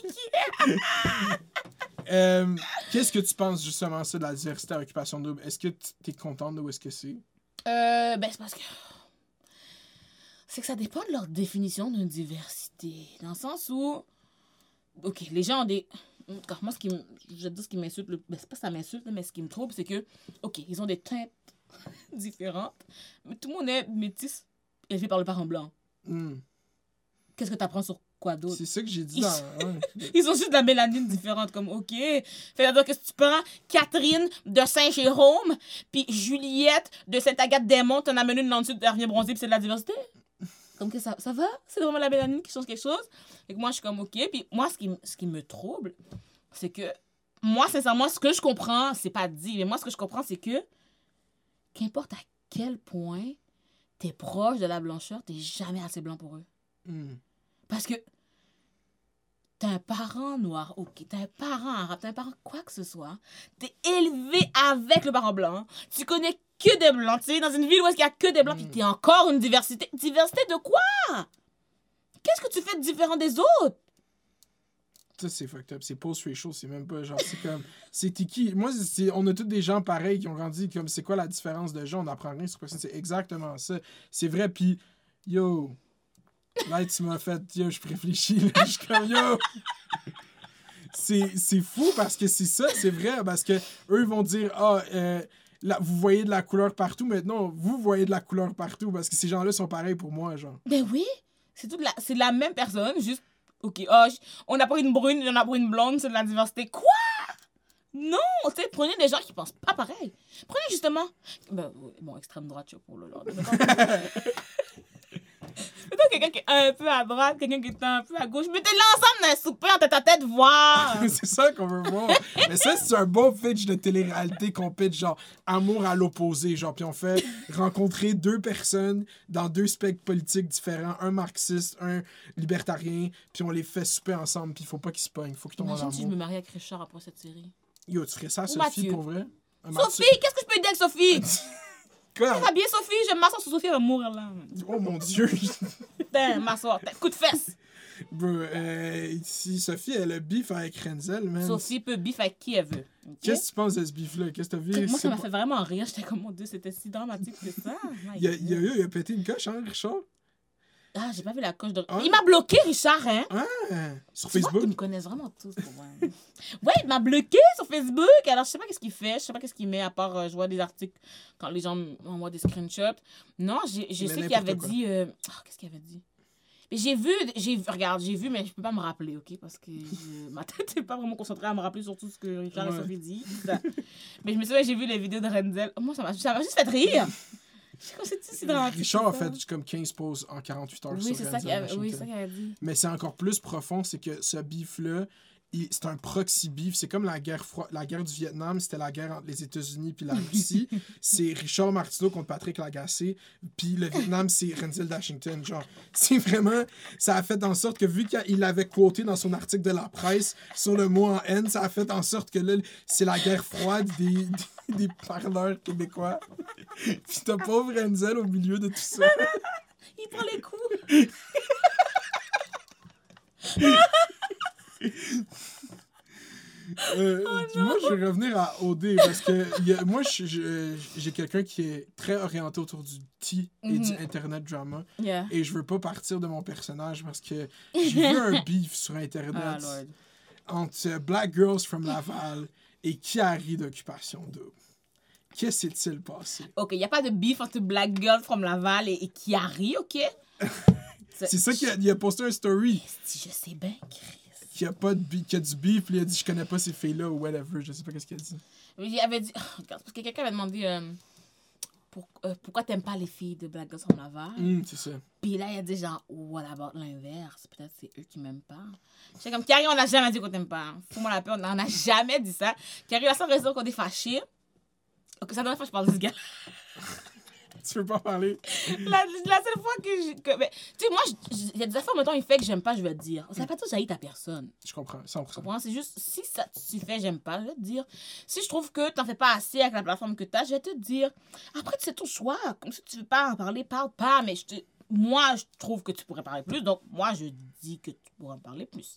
S1: Euh, Qu'est-ce que tu penses justement ça de la diversité à occupation double? Est-ce que tu es contente de où est-ce que c'est?
S2: Euh, ben, c'est parce que. C'est que ça dépend de leur définition d'une diversité. Dans le sens où. Ok, les gens ont des. Car moi, ce qui me. Je vais te dire ce qui m'insulte. Le... Ben, c'est pas ça m'insulte, mais ce qui me trouble, c'est que. Ok, ils ont des teintes différentes. Mais tout le monde est métis, élevé par le parent blanc.
S1: Hmm.
S2: Qu'est-ce que tu apprends sur quoi d'autre?
S1: C'est ça que j'ai dit
S2: Ils-
S1: dans. ouais.
S2: Ils ont juste de la mélanine différente, comme OK. Fait que si tu prends? Catherine de Saint-Jérôme, puis Juliette de Sainte-Agathe-des-Monts, t'en amènes une dans le sud, elle revient bronzée, puis c'est de la diversité. Comme que ça, ça va? C'est vraiment la mélanine qui change quelque chose? Fait que moi, je suis comme OK. Puis moi, ce qui, ce qui me trouble, c'est que moi, sincèrement, ce que je comprends, c'est pas dit, mais moi, ce que je comprends, c'est que qu'importe à quel point t'es proche de la blancheur, t'es jamais assez blanc pour eux.
S1: Hmm.
S2: Parce que t'as un parent noir, ok, t'as un parent arabe, t'as un parent quoi que ce soit, t'es élevé avec le parent blanc, tu connais que des blancs, tu sais, dans une ville où il y a que des blancs, puis t'es encore une diversité. Diversité de quoi? Qu'est-ce que tu fais de différent des autres?
S1: Ça, c'est fucked up. C'est post-racial, c'est même pas genre. C'est comme. C'est qui? Moi, c'est- on a tous des gens pareils qui ont grandi. Comme c'est quoi la différence de gens? On apprend rien sur personne. C'est exactement ça. C'est vrai. Puis, yo. Là, tu m'as fait. Yo, je réfléchis. Je suis comme, yo. C'est fou parce que c'est ça, c'est vrai. Parce que eux ils vont dire, ah, euh, là, vous voyez de la couleur partout. Maintenant, vous voyez de la couleur partout. Parce que ces gens-là sont pareils pour moi, genre.
S2: Ben oui, c'est la, la même personne, juste, ok, j- on a pris une brune, on a pris une blonde, c'est de la diversité. Quoi? Non, tu sais, prenez des gens qui pensent pas pareil. Prenez justement, ben, bon, extrême droite, je sais pas, mettons quelqu'un qui est un peu à droite, quelqu'un qui était un peu à gauche. Mettez-les ensemble dans un souper en tête à tête, voir.
S1: c'est ça qu'on veut voir. Mais ça, c'est un bon pitch de télé-réalité qu'on pitch, genre, amour à l'opposé. Genre, puis on fait rencontrer deux personnes dans deux spectres politiques différents, un marxiste, un libertarien, puis on les fait souper ensemble, puis il faut pas qu'ils se pognent, il faut qu'ils tombent en
S2: Imagine si je
S1: amour.
S2: me marie avec Richard après cette série.
S1: Yo, tu ferais ça à
S2: Ou
S1: Sophie
S2: Mathieu.
S1: pour vrai? Un
S2: Sophie, qu'est-ce que je peux dire avec Sophie? Ça va bien, Sophie? Je vais m'asseoir sur Sophie, elle va mourir là.
S1: Oh mon dieu!
S2: Putain, m'asseoir. Coup de fesse.
S1: Bro, euh, si Sophie, elle a beef avec Renzel, man.
S2: Sophie peut bif avec qui elle veut.
S1: Qu'est-ce que tu penses de ce beef-là? Qu'est-ce que t'as vu?
S2: Moi, ça m'a fait vraiment rire. J'étais comme, mon Dieu, c'était si dramatique que ça.
S1: Il a, il, a,
S2: God.
S1: eu- il a pété une coche, hein, Richard?
S2: Ah, j'ai pas vu la coche de.
S1: Hein?
S2: Il m'a bloqué, Richard, hein?
S1: Ah, sur Facebook?
S2: qu'ils me connaissent vraiment tous, pour moi. ouais, il m'a bloqué sur Facebook. Alors, je sais pas qu'est-ce qu'il fait. Je sais pas qu'est-ce qu'il met à part euh, je vois des articles quand les gens m'envoient des screenshots. Non, je sais qu'il avait
S1: quoi.
S2: dit. euh, ah, qu'est-ce qu'il avait dit? Mais J'ai vu, j'ai regarde, j'ai vu, mais je peux pas me rappeler, ok? Parce que je- ma tête n'est pas vraiment concentrée à me rappeler sur tout ce que Richard et
S1: Ouais.
S2: Sophie disent. mais je me souviens, j'ai vu les vidéos de Renzel. Moi, ça m'a juste fait rire. C'est dramatique.
S1: Richard a fait comme 15 pauses en 48 heures
S2: Oui, c'est ça qu'il avait, oui, avait dit.
S1: Mais c'est encore plus profond, c'est que ce beef-là, il- c'est un proxy beef. C'est comme la guerre, froi- la guerre du Vietnam, c'était la guerre entre les États-Unis puis la Russie. c'est Richard Martineau contre Patrick Lagacé. Puis le Vietnam, c'est Renzel Washington. Genre, c'est vraiment. Ça a fait en sorte que, vu qu'il l'avait quoté dans son article de la presse sur le mot en haine, ça a fait en sorte que là, c'est la guerre froide des, des, des parleurs québécois. puis t'as pauvre Renzel au milieu de tout ça.
S2: Il prend les coups.
S1: Euh, moi, je vais revenir à OD parce que il y a- moi, j'ai quelqu'un qui est très orienté autour du tea et du
S2: Mhm.
S1: internet drama.
S2: Yeah.
S1: Et je veux pas partir de mon personnage parce que j'ai vu un beef sur internet
S2: Ah,
S1: entre euh, Black Girls from Laval et Kiari d'Occupation Double. Qu'est-ce qui s'est-il passé?
S2: Ok, il n'y a pas de beef entre Black Girl from Laval et, et Kiari, ok?
S1: C'est ça qu'il a, posté un story.
S2: Je sais bien, Chris.
S1: Qu'il y a pas de qu'il a du beef, il a dit je connais pas ces filles-là ou whatever, je sais pas qu'est-ce qu'il a dit.
S2: Il avait dit. Regarde, parce que quelqu'un avait demandé euh, pour- euh, pourquoi t'aimes pas les filles de Black Girls from Laval.
S1: Hum, c'est ça.
S2: Puis là, il a dit genre, what about l'inverse? Peut-être c'est eux qui m'aiment pas. J'étais comme, Carrie, on n'a jamais dit qu'on t'aime pas. Fous-moi la paix, on n'a jamais dit ça. Carrie, la seule raison qu'on est fâché. Ok, ça dernière fois que je parle de ce gars.
S1: Tu peux pas parler?
S2: La, la seule fois que je. que- mais, tu sais, moi, il y a des affaires, mettons, il fait que j'aime pas, je vais te dire. Ça veut pas dire que j'haïs ta personne.
S1: Je comprends, 100%.
S2: Tu comprends? C'est juste, si ça, tu fais, j'aime pas, je vais te dire. Si je trouve que t'en fais pas assez avec la plateforme que t'as, je vais te dire. Après, c'est ton choix. Comme si tu veux pas en parler, parle pas. Mais je te, moi, je trouve que tu pourrais parler plus. Donc, moi, je dis que tu pourrais en parler plus.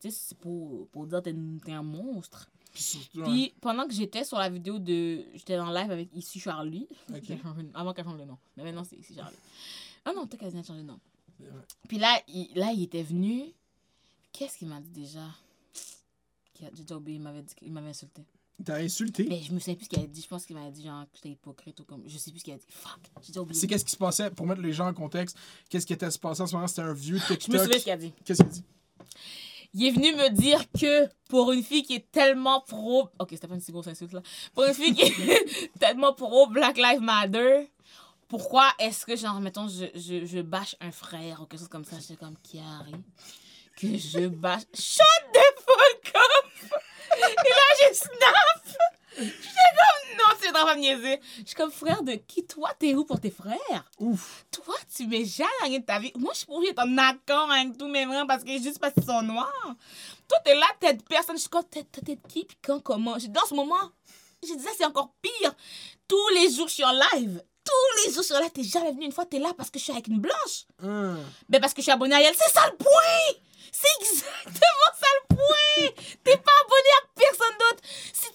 S2: Tu sais, c'est pour, pour dire que t'es un monstre.
S1: Puis
S2: pendant que j'étais sur la vidéo de. J'étais en live avec Ici Charlie. Avant qu'elle change le nom. Mais maintenant, c'est Ici Charlie. Ah non, peut-être qu'elle vient de changer de nom.
S1: Ouais.
S2: Puis là, il, là, il était venu. Qu'est-ce qu'il m'a dit déjà? A- J'ai déjà oublié, il m'avait dit qu'il m'avait insulté.
S1: T'as insulté?
S2: Mais je me souviens plus ce qu'il avait dit. Je pense qu'il m'avait dit genre que j'étais hypocrite ou comme. Je sais plus ce qu'il a dit. Fuck, j'ai déjà oublié.
S1: C'est qu'est-ce qui se passait, pour mettre les gens en contexte, qu'est-ce qui était se passé en ce moment? C'était un vieux
S2: Je me
S1: TikTok.
S2: souviens ce qu'il a dit.
S1: Qu'est-ce qu'il a dit?
S2: Il est venu me dire que pour une fille qui est tellement pro. Ok, c'était pas une si grosse insulte là. Pour une fille qui est tellement pro Black Lives Matter, pourquoi est-ce que, genre, mettons, je, je, je bâche un frère ou quelque chose comme ça? J'étais comme Kiari. Que je bâche. Shut the fuck up! Et là, je snap! Comme, non, tu es niaiser. Je suis comme, frère de qui? Toi, t'es où pour tes frères?
S1: Ouf!
S2: Toi, tu m'es jamais rien de ta vie. Moi, je suis pour être en accord avec tous mes frères parce que juste parce qu'ils sont noirs. Toi, t'es là, t'aides personne. Je suis comme, t'aides qui, puis quand, comment? Dans ce moment, dit, ça, c'est encore pire. Tous les jours, je suis en live. Tous les jours, je suis en live. T'es jamais venu une fois, t'es là parce que je suis avec une blanche.
S1: Hein.
S2: Ben, parce que je suis abonné à elle. C'est ça le point! C'est exactement ça le point! T'es pas abonné à personne d'autre.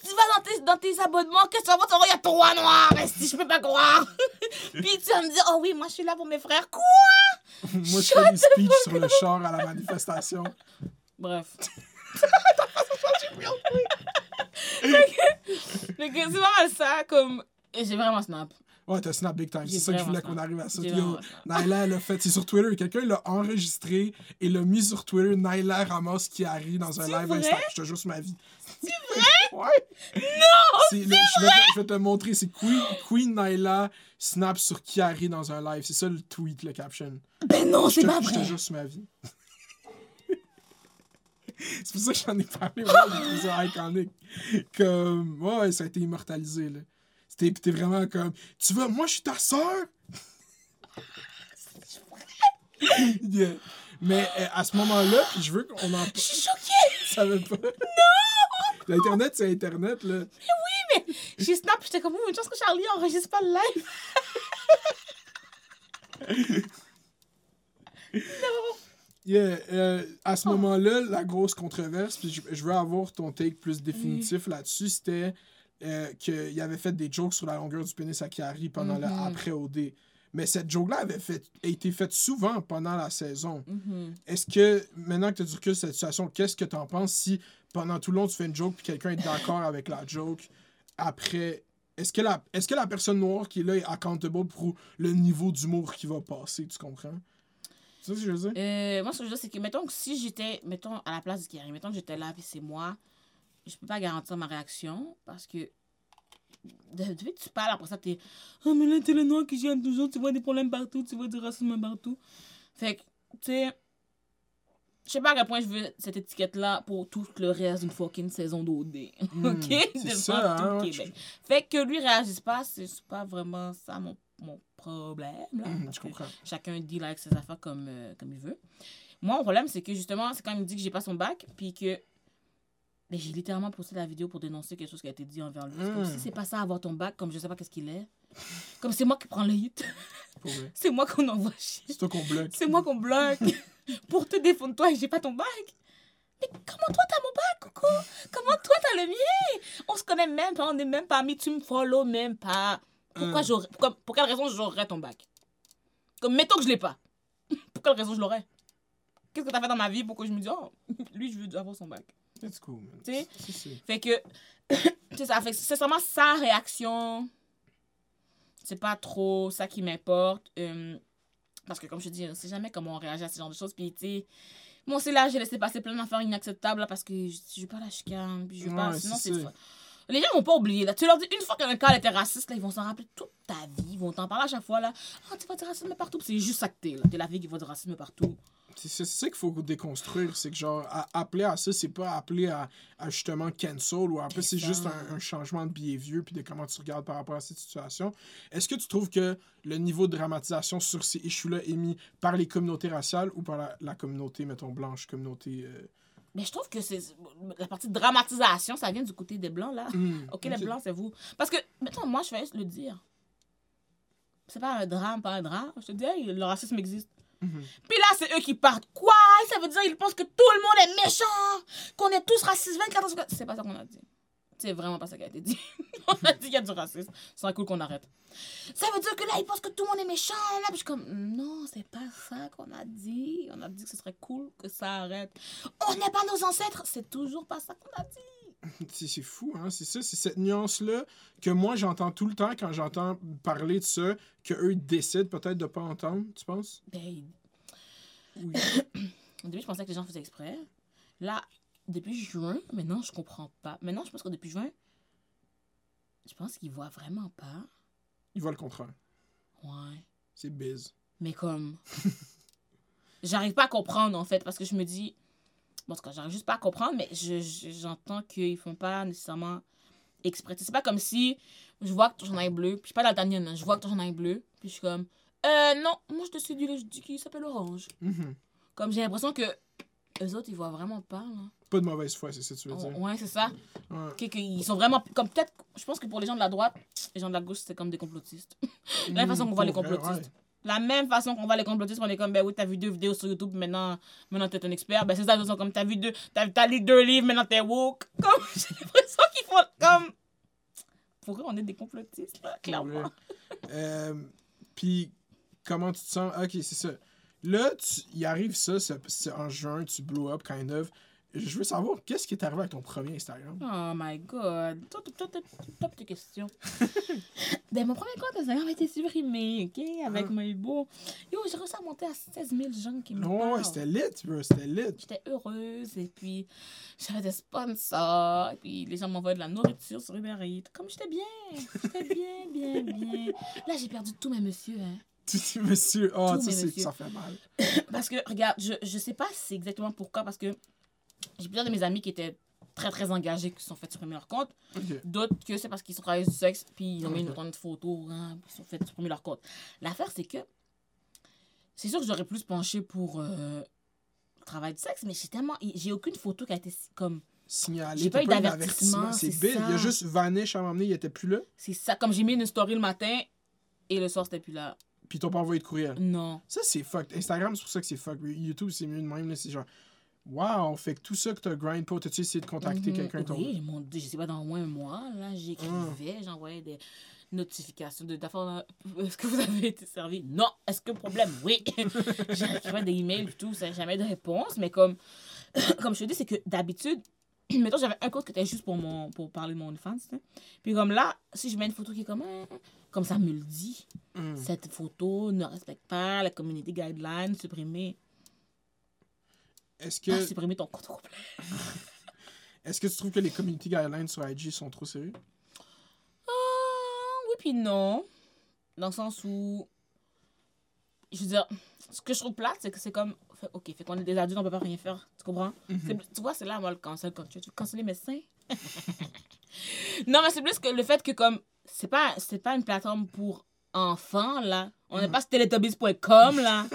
S2: Tu vas dans tes, dans tes abonnements, qu'est-ce que tu vas voir? Il y a trois noirs. Si je peux pas croire. Puis tu vas me dire, oh oui, moi je suis là pour mes frères. Quoi?
S1: Moi, je fais des speeches sur le char à la manifestation.
S2: Bref. Fait que c'est mal ça, comme. et J'ai vraiment snap.
S1: Ouais, t'as snap big time. C'est ça que je voulais qu'on arrive à ça. Yo. Nyla, elle a fait. C'est sur Twitter. Quelqu'un l'a enregistré et l'a mis sur Twitter. Nyla ramasse Kiari dans un live
S2: vrai?
S1: Insta. Je te jure sur ma vie. C'est vrai? ouais. Non! je, vais te, je vais te le montrer. C'est Queen, Queen Nyla snap sur Kiari dans un live. C'est ça le tweet, le caption.
S2: Ben non, c'est pas
S1: je te
S2: vrai.
S1: jure sur ma vie. c'est pour ça que j'en ai parlé. Ouais, j'ai trouvé ça iconique. Comme, ouais, ouais, ça a été immortalisé, là. Pis t'es vraiment comme, tu veux, moi, je suis ta sœur? Yeah. Mais euh, à ce moment-là, puis je veux qu'on en
S2: Je suis choquée.
S1: Je savais pas. Non! L'Internet, c'est Internet, là.
S2: J'ai snap, j'étais comme, oh, une chance que Charlie enregistre pas le live.
S1: Yeah, euh, à ce moment-là, la grosse controverse, puis je, je veux avoir ton take plus définitif là-dessus, c'était euh, qu'il avait fait des jokes sur la longueur du pénis à Kiari pendant le
S2: Mhm.
S1: après-OD. Mais cette joke-là avait fait, a été faite souvent pendant la saison.
S2: Mhm.
S1: Est-ce que, maintenant que tu as du recul cette situation, qu'est-ce que tu en penses si pendant tout le long tu fais une joke puis quelqu'un est d'accord avec la joke après est-ce que, la, est-ce que la personne noire qui est là est accountable pour le niveau d'humour qui va passer, tu comprends? C'est ça que je veux dire?
S2: Euh, moi, ce que je veux dire, c'est que, mettons que si j'étais, mettons, à la place de Kiari, mettons que j'étais là, puis c'est moi, je peux pas garantir ma réaction, parce que de- depuis que tu parles, après ça, t'es « Oh, mais là, t'es le noir qui gêne toujours, tu vois des problèmes partout, tu vois du racisme partout. » Fait que, tu sais, je sais pas à quel point je veux cette étiquette-là pour tout le reste d'une fucking saison d'OD. OK?
S1: c'est ça,
S2: tout
S1: hein.
S2: Fait que lui réagisse pas, c'est pas vraiment ça mon, mon problème, là. Parce
S1: je
S2: que
S1: comprends.
S2: chacun dit avec ses affaires comme, euh, comme il veut. Moi, mon problème, c'est que justement, c'est quand il me dit que j'ai pas son bac, puis que mais j'ai littéralement posté la vidéo pour dénoncer quelque chose qui a été dit envers lui. C'est comme
S1: Mm.
S2: si c'est pas ça avoir ton bac, comme je sais pas qu'est-ce qu'il est? Comme c'est moi qui prends le hit. C'est moi qu'on envoie chier.
S1: C'est toi qu'on bloque.
S2: C'est moi qu'on bloque. pour te défendre toi et j'ai pas ton bac. Mais comment toi t'as mon bac, Coco Comment toi t'as le mien? On se connaît même pas, on est même pas amis, tu me follow même pas. Pourquoi
S1: Mm.
S2: j'aurais. Pour, pour quelle raison j'aurais ton bac? Comme mettons que je l'ai pas. pour quelle raison je l'aurais? Qu'est-ce que t'as fait dans ma vie pour que je me dise, oh, lui, je veux avoir son bac
S1: That's cool, man.
S2: Tu sais? Fait que. c'est ça. Fait c'est vraiment sa réaction. C'est pas trop ça qui m'importe. Euh, parce que, comme je te dis, on sait jamais comment on réagit à ce genre de choses. Puis, tu sais. Moi aussi, là, j'ai laissé passer plein d'affaires inacceptables là, parce que je, je veux pas la chicane. Puis, je veux pas.
S1: Ouais,
S2: Sinon,
S1: c'est.
S2: Les gens vont pas oublier. Là. Tu leur dis une fois qu'un cas était raciste, là, ils vont s'en rappeler toute ta vie. Ils vont t'en parler à chaque fois. là. Ah, tu vas dire racisme partout. C'est juste ça que t'es. T'es la fille qui va dire racisme partout.
S1: C'est ça qu'il faut déconstruire. C'est que, genre, appeler à ça, c'est pas appeler à, justement cancel ou après, c'est juste un, changement de behavior puis de comment tu regardes par rapport à cette situation. Est-ce que tu trouves que le niveau de dramatisation sur ces issues-là est mis par les communautés raciales ou par la, la communauté, mettons, blanche, communauté. euh,
S2: Mais je trouve que c'est la partie dramatisation, ça vient du côté des blancs, là.
S1: hmm,
S2: Ok, les blancs, c'est vous. Parce que, mettons, moi, je vais juste le dire. C'est pas un drame, pas un drame. Je te dis, hey, le racisme existe.
S1: Mhm.
S2: Puis là, c'est eux qui partent. Quoi? Ça veut dire ils pensent que tout le monde est méchant, qu'on est tous racistes 24 heures sur 24. C'est pas ça qu'on a dit. C'est vraiment pas ça qui a été dit. on a dit qu'il y a du racisme. Ce serait cool qu'on arrête. Ça veut dire que là, ils pensent que tout le monde est méchant. Là, puis je suis comme, non, c'est pas ça qu'on a dit. On a dit que ce serait cool que ça arrête. On n'est pas nos ancêtres. C'est toujours pas ça qu'on a dit.
S1: C'est c'est fou, hein? C'est ça, c'est cette nuance-là que moi j'entends tout le temps quand j'entends parler de ça, qu'eux décident peut-être de pas entendre, tu penses?
S2: Ben,
S1: Oui.
S2: Au début, je pensais que les gens faisaient exprès. Là, depuis juin, maintenant, je comprends pas. Maintenant, je pense que depuis juin, je pense qu'ils voient vraiment pas.
S1: Ils voient le contraire.
S2: Ouais.
S1: C'est biz.
S2: Mais comme. j'arrive pas à comprendre, en fait, parce que je me dis. Bon, en tout cas, j'arrive juste pas à comprendre, mais je- je- j'entends qu'ils font pas nécessairement exprès. C'est pas comme si je vois que ton chandail est bleu, puis je suis pas daltonienne, hein, je vois que ton chandail est bleu, puis je suis comme. Euh, non, moi je te suis du je dis qu'il s'appelle Orange.
S1: Mhm.
S2: Comme j'ai l'impression que. Eux autres, ils voient vraiment pas, là.
S1: Pas de mauvaise foi, c'est ça que tu veux dire.
S2: Ouais, c'est ça.
S1: Ouais.
S2: Qu'ils sont vraiment. Comme peut-être. Je pense que pour les gens de la droite, les gens de la gauche, c'est comme des complotistes. La même façon qu'on voit les
S1: Pour vrai,
S2: complotistes. La même façon qu'on voit les complotistes, on est comme, ben oui, t'as vu deux vidéos sur YouTube, maintenant, maintenant t'es un expert. Ben c'est ça, ils sont comme, t'as vu deux, t'as, t'as lu deux livres, maintenant t'es woke. Comme, j'ai l'impression qu'ils font comme. Pour eux, on est des complotistes, là, clairement.
S1: Euh, Puis, comment tu te sens? Ok, c'est ça. Là, il arrive ça, c'est c'est en juin, tu blow up, kind of. Je veux savoir, qu'est-ce qui est arrivé avec ton premier Instagram?
S2: Oh my god. Top, top, top, top de questions. ben, mon premier compte Instagram a été supprimé, OK? Avec
S1: Ah.
S2: mes beaux. Yo, j'ai réussi à monter à 16 000 gens qui me
S1: Non, ouais,
S2: parlent.
S1: c'était lit, bro, c'était lit.
S2: J'étais heureuse et puis j'avais des sponsors et puis les gens m'envoyaient de la nourriture sur Uber Eats. Comme j'étais bien, j'étais bien, bien, bien. Là, j'ai perdu tous mes messieurs, hein.
S1: Monsieur, oh, ça, ça fait mal.
S2: Parce que, regarde, je, je sais pas c'est exactement pourquoi, parce que j'ai plusieurs de mes amis qui étaient très, très engagés, qui se sont fait supprimer leur compte. D'autres que c'est parce qu'ils sont travaillés du sexe, puis ils ont mis une tonne de photos, hein, ils se sont fait supprimer leur compte. L'affaire, c'est que c'est sûr que j'aurais plus penché pour euh, le travail du sexe, mais j'ai tellement. J'ai aucune photo qui a été comme.
S1: Signalé,
S2: J'ai pas eu d'avertissement,
S1: C'est big. Il a
S2: ça.
S1: juste vanish à m'emmener, il était plus là.
S2: C'est ça, comme j'ai mis une story le matin et le soir, c'était plus là.
S1: Puis ils t'ont pas envoyé de courriel.
S2: Non.
S1: Ça, c'est fucked. Instagram, c'est pour ça que c'est fucked. YouTube, c'est mieux de même. C'est genre, wow, fait que tout ça que t'as grind pour, t'as-tu essayé de contacter
S2: Mhm.
S1: quelqu'un? ton-
S2: Oui, mon Dieu, je sais pas, dans au moins un mois, là, j'écrivais, j'envoyais des notifications de. Est-ce que vous avez été servi? Non. Est-ce que problème? Oui. J'écrivais des emails et tout, ça jamais de réponse, mais comme, comme je te dis, c'est que d'habitude, mettons, j'avais un compte qui était juste pour, mon, pour parler de mon OnlyFans, tu sais. Puis comme là, si je mets une photo qui est comme, Hum, comme ça me le dit,
S1: Hmm.
S2: cette photo ne respecte pas la community guidelines, supprimer,
S1: Est-ce que,
S2: supprimer ton compte au complet.
S1: est-ce que tu trouves que les community guidelines sur IG sont trop sérieux?
S2: Ah, oui puis non. Dans le sens où... Je veux dire, ce que je trouve plate, c'est que c'est comme... fait- Ok, fait qu'on est des adultes, on peut pas rien faire. Tu comprends? C'est- Tu vois, c'est là, moi, le cancel quand tu veux canceller mes seins? non, mais c'est plus que le fait que, comme... C'est pas, c'est pas une plateforme pour enfants, là. On n'est pas sur teletubbies.com, là.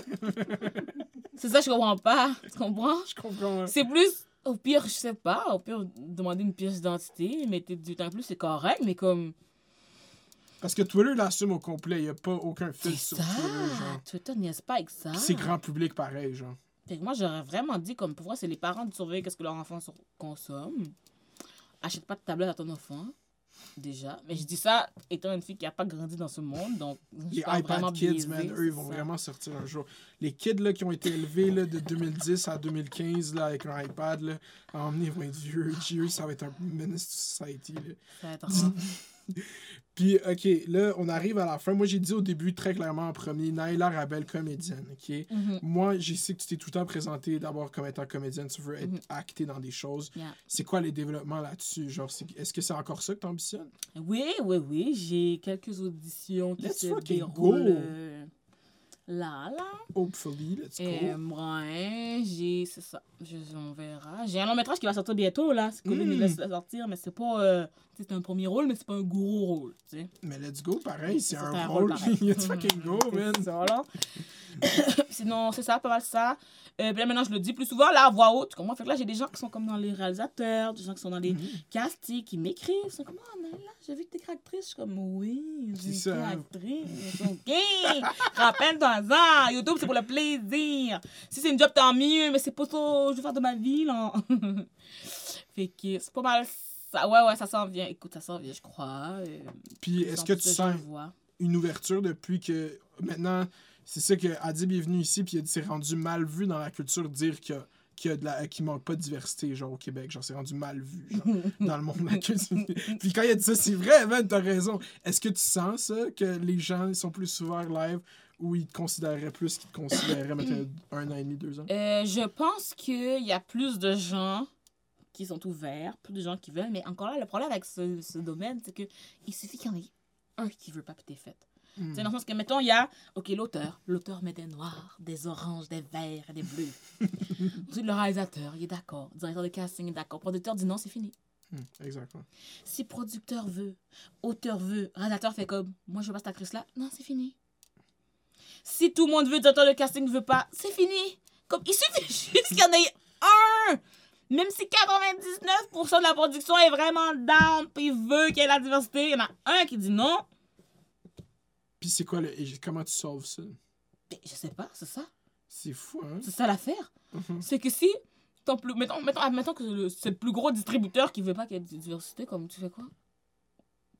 S2: c'est ça, je comprends pas. Tu comprends?
S1: Je comprends.
S2: C'est plus, au pire, je sais pas, au pire, demander une pièce d'identité, mettez du temps plus, c'est correct, mais comme,
S1: Parce que Twitter l'assume au complet. Il n'y a pas aucun filtre sur
S2: ça,
S1: Twitter, genre.
S2: Twitter niaise pas avec ça.
S1: C'est grand public pareil, genre.
S2: Fait que moi, j'aurais vraiment dit, comme, pour moi, c'est les parents de surveiller qu'est-ce que leur enfant consomme. Achète pas de tablette à ton enfant, déjà. Mais je dis ça étant une fille qui a pas grandi dans ce monde, donc, je
S1: Les iPad Kids,
S2: biaisée,
S1: man, eux, ils vont
S2: ça.
S1: vraiment sortir un jour. Les kids là, qui ont été élevés là, de 2010 à 2015 là, avec un iPad, là, à emmener, ils vont être vieux. Eux, ça va être un menace to society. Là.
S2: Ça va être rare.
S1: Puis, OK, là, on arrive à la fin. Moi, j'ai dit au début, très clairement, en premier, Naila Rabel, comédienne, OK?
S2: Mhm.
S1: Moi, je sais que tu t'es tout le temps présenté d'abord comme étant comédienne, tu veux être
S2: Mhm.
S1: actée dans des choses.
S2: Yeah.
S1: C'est quoi les développements là-dessus? Genre, est-ce que c'est encore ça que t'ambitionnes?
S2: Oui, oui, oui, j'ai quelques auditions qui
S1: Let's
S2: se déroulent
S1: go.
S2: euh, là, là.
S1: Hopefully, let's go.
S2: Et ouais, j'ai. C'est ça. Je, on verra. J'ai un long métrage qui va sortir bientôt, là. C'est Covid
S1: Mm.
S2: il laisse sortir, mais c'est pas. euh, c'est un premier rôle, mais c'est pas un gros rôle, tu sais.
S1: Mais let's go, pareil, c'est un rôle.
S2: pareil.
S1: let's fucking go, man.
S2: C'est ça, là. Sinon, c'est ça, pas mal ça. Euh, puis là, maintenant, je le dis plus souvent, là, à voix haute. Comprends? Fait que là, j'ai des gens qui sont comme dans les réalisateurs, des gens qui sont dans les
S1: Mhm.
S2: castings, qui m'écrivent. Ils sont comme, ah, mais là, j'ai vu que t'es actrice. Je suis comme, oui, j'ai été actrice. OK. Rappelle-toi ça. YouTube, c'est pour le plaisir. Si c'est une job, tant mieux, mais c'est pas ça je veux faire de ma vie, là. fait que c'est pas mal ça. Ouais, ouais, ça s'en vient. Écoute, ça s'en vient, je crois. Euh,
S1: Puis, est-ce que tu sens une ouverture depuis que. Maintenant, c'est ça que Adib est venu ici, puis il a dit c'est rendu mal vu dans la culture de dire a qu'il y a de la qu'il manque pas de diversité genre au Québec. Genre c'est rendu mal vu genre, dans le monde de la culture puis quand il a dit ça c'est vrai man t'as raison. Est-ce que tu sens ça que les gens sont plus ouverts live ou ils te considéreraient plus qu'ils te considéraient maintenant un an et demi deux ans?
S2: Euh, je pense qu'il y a plus de gens qui sont ouverts, plus de gens qui veulent, mais encore là, le problème avec ce, ce domaine, c'est que il suffit qu'il y en ait un qui veut pas, puis t'es
S1: Hmm.
S2: C'est dans le sens que, mettons, il y a, OK, l'auteur. L'auteur met des noirs, des oranges, des verts et des bleus. Ensuite, le réalisateur, il est d'accord. Le directeur de casting est d'accord. Le producteur dit non, c'est fini.
S1: Hmm, exactement
S2: Si producteur veut, auteur veut, réalisateur fait comme, moi, je veux pas cette actrice-là, non, c'est fini. Si tout le monde veut, directeur de casting veut pas, c'est fini. Comme, il suffit juste qu'il y en ait un. Même si 99% de la production est vraiment down, puis veut qu'il y ait la diversité, il y en a un qui dit non.
S1: Puis c'est quoi le et comment tu sauves ça?
S2: Ben, je sais pas, c'est ça.
S1: c'est fou hein?
S2: C'est ça l'affaire.
S1: Mhm.
S2: C'est que si, ton plus, mettons, mettons, que c'est le plus gros distributeur qui veut pas qu'il y ait de diversité, comme tu fais quoi?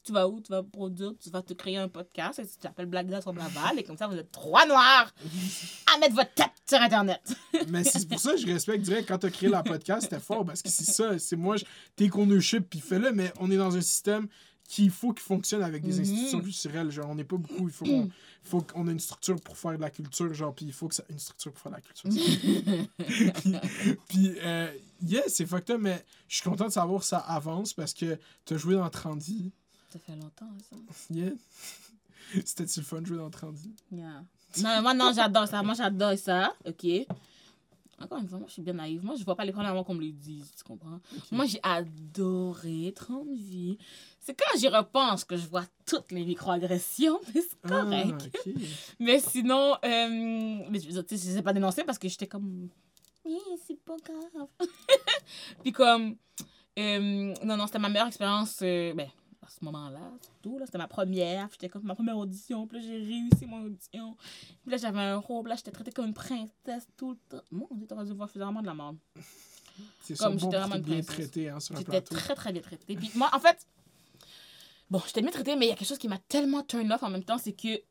S2: Tu vas où? Tu vas produire, tu vas te créer un podcast, et tu t'appelles Black Girls from Laval, et comme ça, vous êtes trois noirs à mettre votre tête sur Internet.
S1: Mais c'est pour ça que je respecte direct quand t'as créé la podcast, c'était fort parce que c'est ça, c'est moi, je- t'es ownership puis fais-le, mais on est dans un système qu'il faut qu'il fonctionne avec des
S2: Mhm.
S1: institutions culturelles. Genre, on n'est pas beaucoup, il faut qu'on faut qu'on ait une structure pour faire de la culture, genre, puis il faut que ça une structure pour faire de la culture. puis, euh, yeah, c'est fucked up, mais je suis content de savoir que ça avance parce que t'as joué dans 30 vies.
S2: Ça fait longtemps, ça.
S1: Yeah. C'était-tu le fun de jouer dans 30 vies?
S2: Yeah. Non, moi, non, j'adore ça. Moi, j'adore ça. OK. Encore une fois, moi, je suis bien naïve. Moi, je vois pas les problèmes avant qu'on me le dise. Tu comprends? Moi, j'ai adoré 30 vies. C'est quand j'y repense que je vois toutes les microagressions. Mais c'est correct.
S1: Ah, ok.
S2: Mais sinon, euh, mais je tu sais, pas dénoncé parce que j'étais comme. Oui, c'est pas grave. Puis comme. euh, non, non, c'était ma meilleure expérience. euh, ben, ce moment-là, surtout. Là, c'était ma première. J'étais comme ma première audition. Puis là, j'ai réussi mon audition. Puis là, j'avais un rôle. Puis là, j'étais traitée comme une princesse tout le temps. Mon Dieu, t'aurais dû voir, vraiment de la merde.
S1: C'est
S2: Comme j'étais vraiment une
S1: bien
S2: princesse.
S1: traité hein, sur un
S2: J'étais très, très bien traitée. Puis moi, en fait, bon, j'étais bien traitée, mais il y a quelque chose qui m'a tellement turn off en même temps, c'est que, tu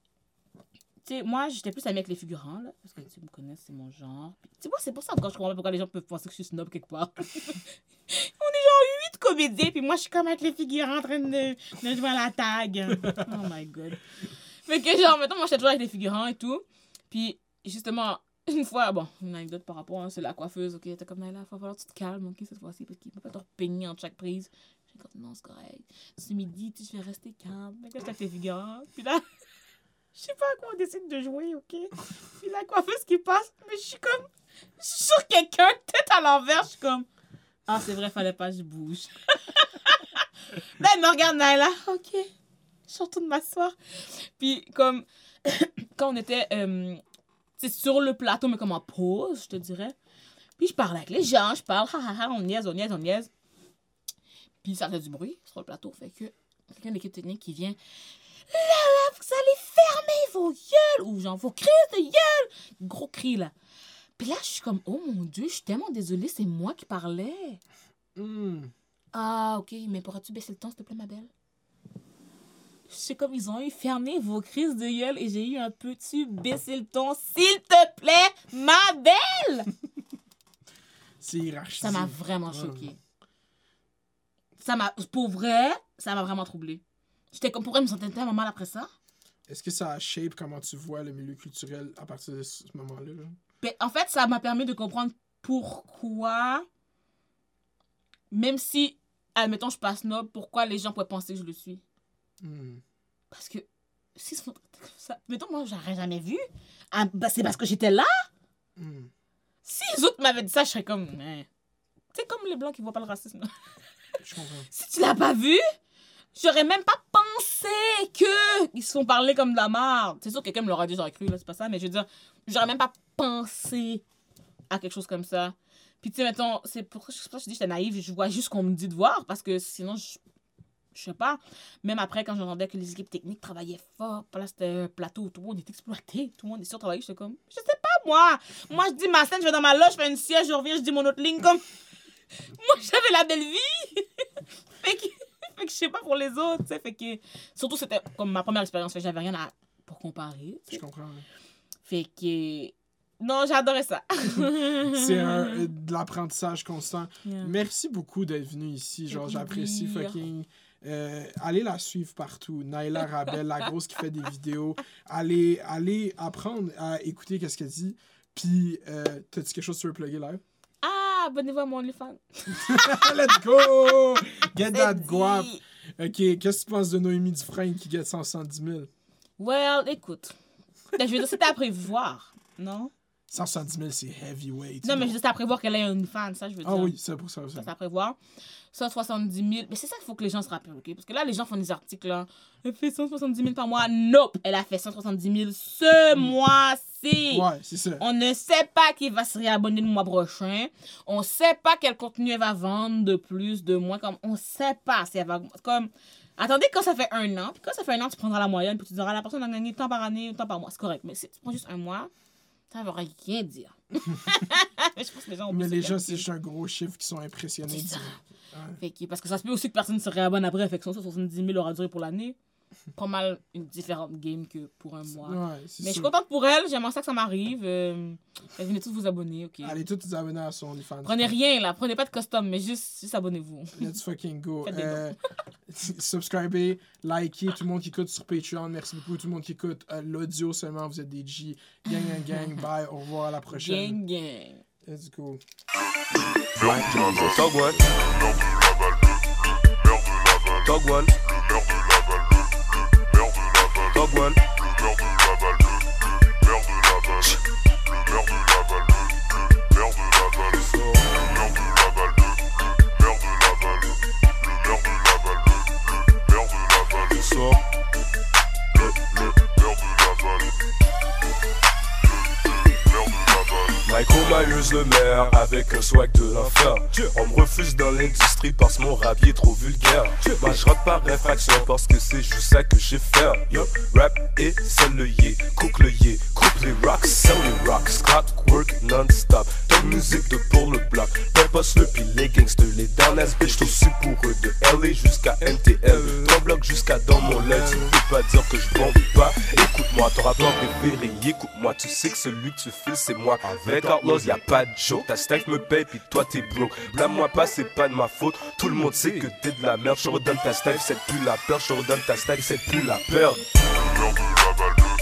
S2: sais, moi, j'étais plus amie avec les figurants, là, parce que tu me connais, c'est mon genre. Tu vois, c'est pour ça encore, je comprends pas pourquoi les gens peuvent penser que je suis snob quelque part. On est genre huit comédiens, puis moi, je suis comme avec les figurants en train de, de jouer à la tag. Oh my god. Fait que, genre, maintenant, moi, j'étais toujours avec les figurants et tout. Puis, justement, une fois, bon, une anecdote par rapport, hein, c'est la coiffeuse, ok, t'es comme, là, il va falloir que tu te calmes, ok, cette fois-ci, parce qu'il peut pas te repeigner entre chaque prise. J'ai comme, non, c'est correct. Ce midi, tu je vais rester calme. Fait que j'étais avec les figurants. Puis là, je sais pas à quoi on décide de jouer, ok? Puis la coiffeuse qui passe, mais je suis comme, je suis sur quelqu'un, tête à l'envers, je suis comme, ah, c'est vrai, fallait pas que je bouge. là, elle me regarde, Naila, ok, je suis en train de m'asseoir. Puis, comme, quand on était, euh, sur le plateau, mais comme en pause, je te dirais. Puis, je parle avec les gens, je parle, ha, on niaise, on niaise, on niaise. Puis, ça fait du bruit sur le plateau, fait que quelqu'un de l'équipe technique qui vient, là, là, vous allez fermer vos gueules, ou genre, vos crises de gueule, gros cri, là. Puis là, je suis comme, oh mon Dieu, je suis tellement désolée, c'est moi qui parlais.
S1: Hmm.
S2: Ah, ok, mais pourrais-tu baisser le ton, s'il te plaît, ma belle? Je comme ils ont eu fermé vos crises de gueule et j'ai eu un petit baisser le ton, s'il te plaît, ma belle!
S1: C'est hiérarchisé.
S2: Ça m'a vraiment
S1: Ouais.
S2: choqué. Ça m'a, pour vrai, ça m'a vraiment troublé. J'étais comme, pourquoi je me sentais tellement mal après ça?
S1: Est-ce que ça a shape comment tu vois le milieu culturel à partir de ce moment-là?
S2: Ben, en fait, ça m'a permis de comprendre pourquoi, même si, admettons, je passe noble, pourquoi les gens pourraient penser que je le suis.
S1: Hmm.
S2: Parce que, si ça, ça- mettons, moi, j'aurais jamais vu. Ah, ben, c'est parce que j'étais là.
S1: Hmm.
S2: Si les autres m'avaient dit ça, je serais comme. C'est comme les blancs qui voient pas le racisme.
S1: Je comprends.
S2: si tu l'as pas vu, j'aurais même pas pensé que ils se font parler comme de la merde. C'est sûr que quelqu'un me l'aurait dit, j'aurais cru, là, c'est pas ça, mais je veux dire, j'aurais même pas pensé à quelque chose comme ça. Puis, tu sais, mettons, c'est pour ça que je dis j'étais naïve, je vois juste qu'on me dit de voir, parce que sinon, je. Je sais pas. Même après, quand j'entendais que les équipes techniques travaillaient fort, là, c'était un plateau où tout le monde est exploité, tout le monde est surtravaillé, j'étais comme, je sais pas, moi. Moi, je dis ma scène, je vais dans ma loge, je fais une siège, je reviens, je dis mon autre ligne, comme. Moi, j'avais la belle vie. fait, que, fait que je sais pas pour les autres, tu sais. Fait que. Surtout, c'était comme ma première expérience, fait que j'avais rien à. pour comparer,
S1: Je comprends.
S2: Fait que. Non, j'adorais ça.
S1: C'est un, euh, de l'apprentissage constant.
S2: Yeah.
S1: Merci beaucoup d'être venu ici. Genre, j'apprécie fucking. Euh, allez la suivre partout. Naila Rabel, la grosse qui fait des vidéos. Allez, allez apprendre à écouter qu'est-ce qu'elle dit. Puis, euh, t'as-tu quelque chose que tu veux plugger live?
S2: Ah, abonnez-vous à mon OnlyFans.
S1: Let's go! Get that guap. Ok, qu'est-ce que tu penses de Noémie Dufresne qui get 170 000?
S2: Well, écoute. Ben, je veux dire, c'était à prévoir, non?
S1: 170 000, c'est heavyweight.
S2: Non, mais c'était à prévoir qu'elle ait un OnlyFans, ça, je veux dire.
S1: Ah oui, c'est pour ça.
S2: Ça, c'est à prévoir. 170 000. Mais c'est ça qu'il faut que les gens se rappellent, OK? Parce que là, les gens font des articles, là. Elle fait 170 000 par mois. Nope! Elle a fait 170 000 ce mois-ci.
S1: Ouais, c'est ça.
S2: On ne sait pas qui va se réabonner le mois prochain. On sait pas quel contenu elle va vendre de plus, de moins. Comme, on sait pas si elle va. Comme, attendez, quand ça fait un an, puis quand ça fait un an, tu prendras la moyenne, puis tu diras la personne a gagné tant par année, tant par mois. C'est correct. Mais si tu prends juste un mois, ça ne veut rien dire. mais je pense que les gens ont
S1: Mais les gens, c'est juste un gros chiffre qui sont impressionnés.
S2: Fait que, parce que ça se peut aussi que personne se réabonne après. Fait que 170 000 aura duré pour l'année. Pas mal une différente game que pour un mois.
S1: Ouais,
S2: Mais je suis contente pour elle. J'aimerais ça que ça m'arrive. Euh, venez tous vous abonner, ok?
S1: Allez tous vous abonner à son OnlyFans.
S2: Prenez rien là. Prenez pas de custom, mais juste, juste abonnez-vous.
S1: Let's fucking go. Euh, subscribez, likez, tout le monde qui écoute sur Patreon. Merci beaucoup. Tout le monde qui écoute euh, l'audio seulement. Vous êtes des G. Gang, gang, gang. Bye. Au revoir à la prochaine.
S2: Gang, gang.
S1: Let's go.
S3: Le maire de Laval, le, le maire de Laval. Le maire de Laval, le, le maire de Laval. Michael Myers le maire avec un swag de l'enfer. On me refuse dans l'industrie parce mon rap est trop vulgaire. Moi je rappe par réfraction parce que c'est juste ça que j'ai fait. Yo, rap et sell le yé, cook le yé, coupe les rocks, sell les rocks. Clockwork non-stop, musique de pour le bloc. Purpose le puis les gangsters, les dernières bitch aussi pour eux De LA jusqu'à NTL, trois blocs jusqu'à dans mon lait Tu peux pas dire que je bombe pas. Écoute-moi, ton rapport préféré, écoute-moi Tu sais que celui que tu files c'est moi. Avec Outlaws y'a pas de joke. Ta stack me paye puis toi t'es broke. Blâme-moi pas c'est pas de ma faute. Tout le monde sait que t'es de la merde. Je redonne ta stack c'est plus la peur. Je redonne ta stack c'est plus la peur.
S4: De la balle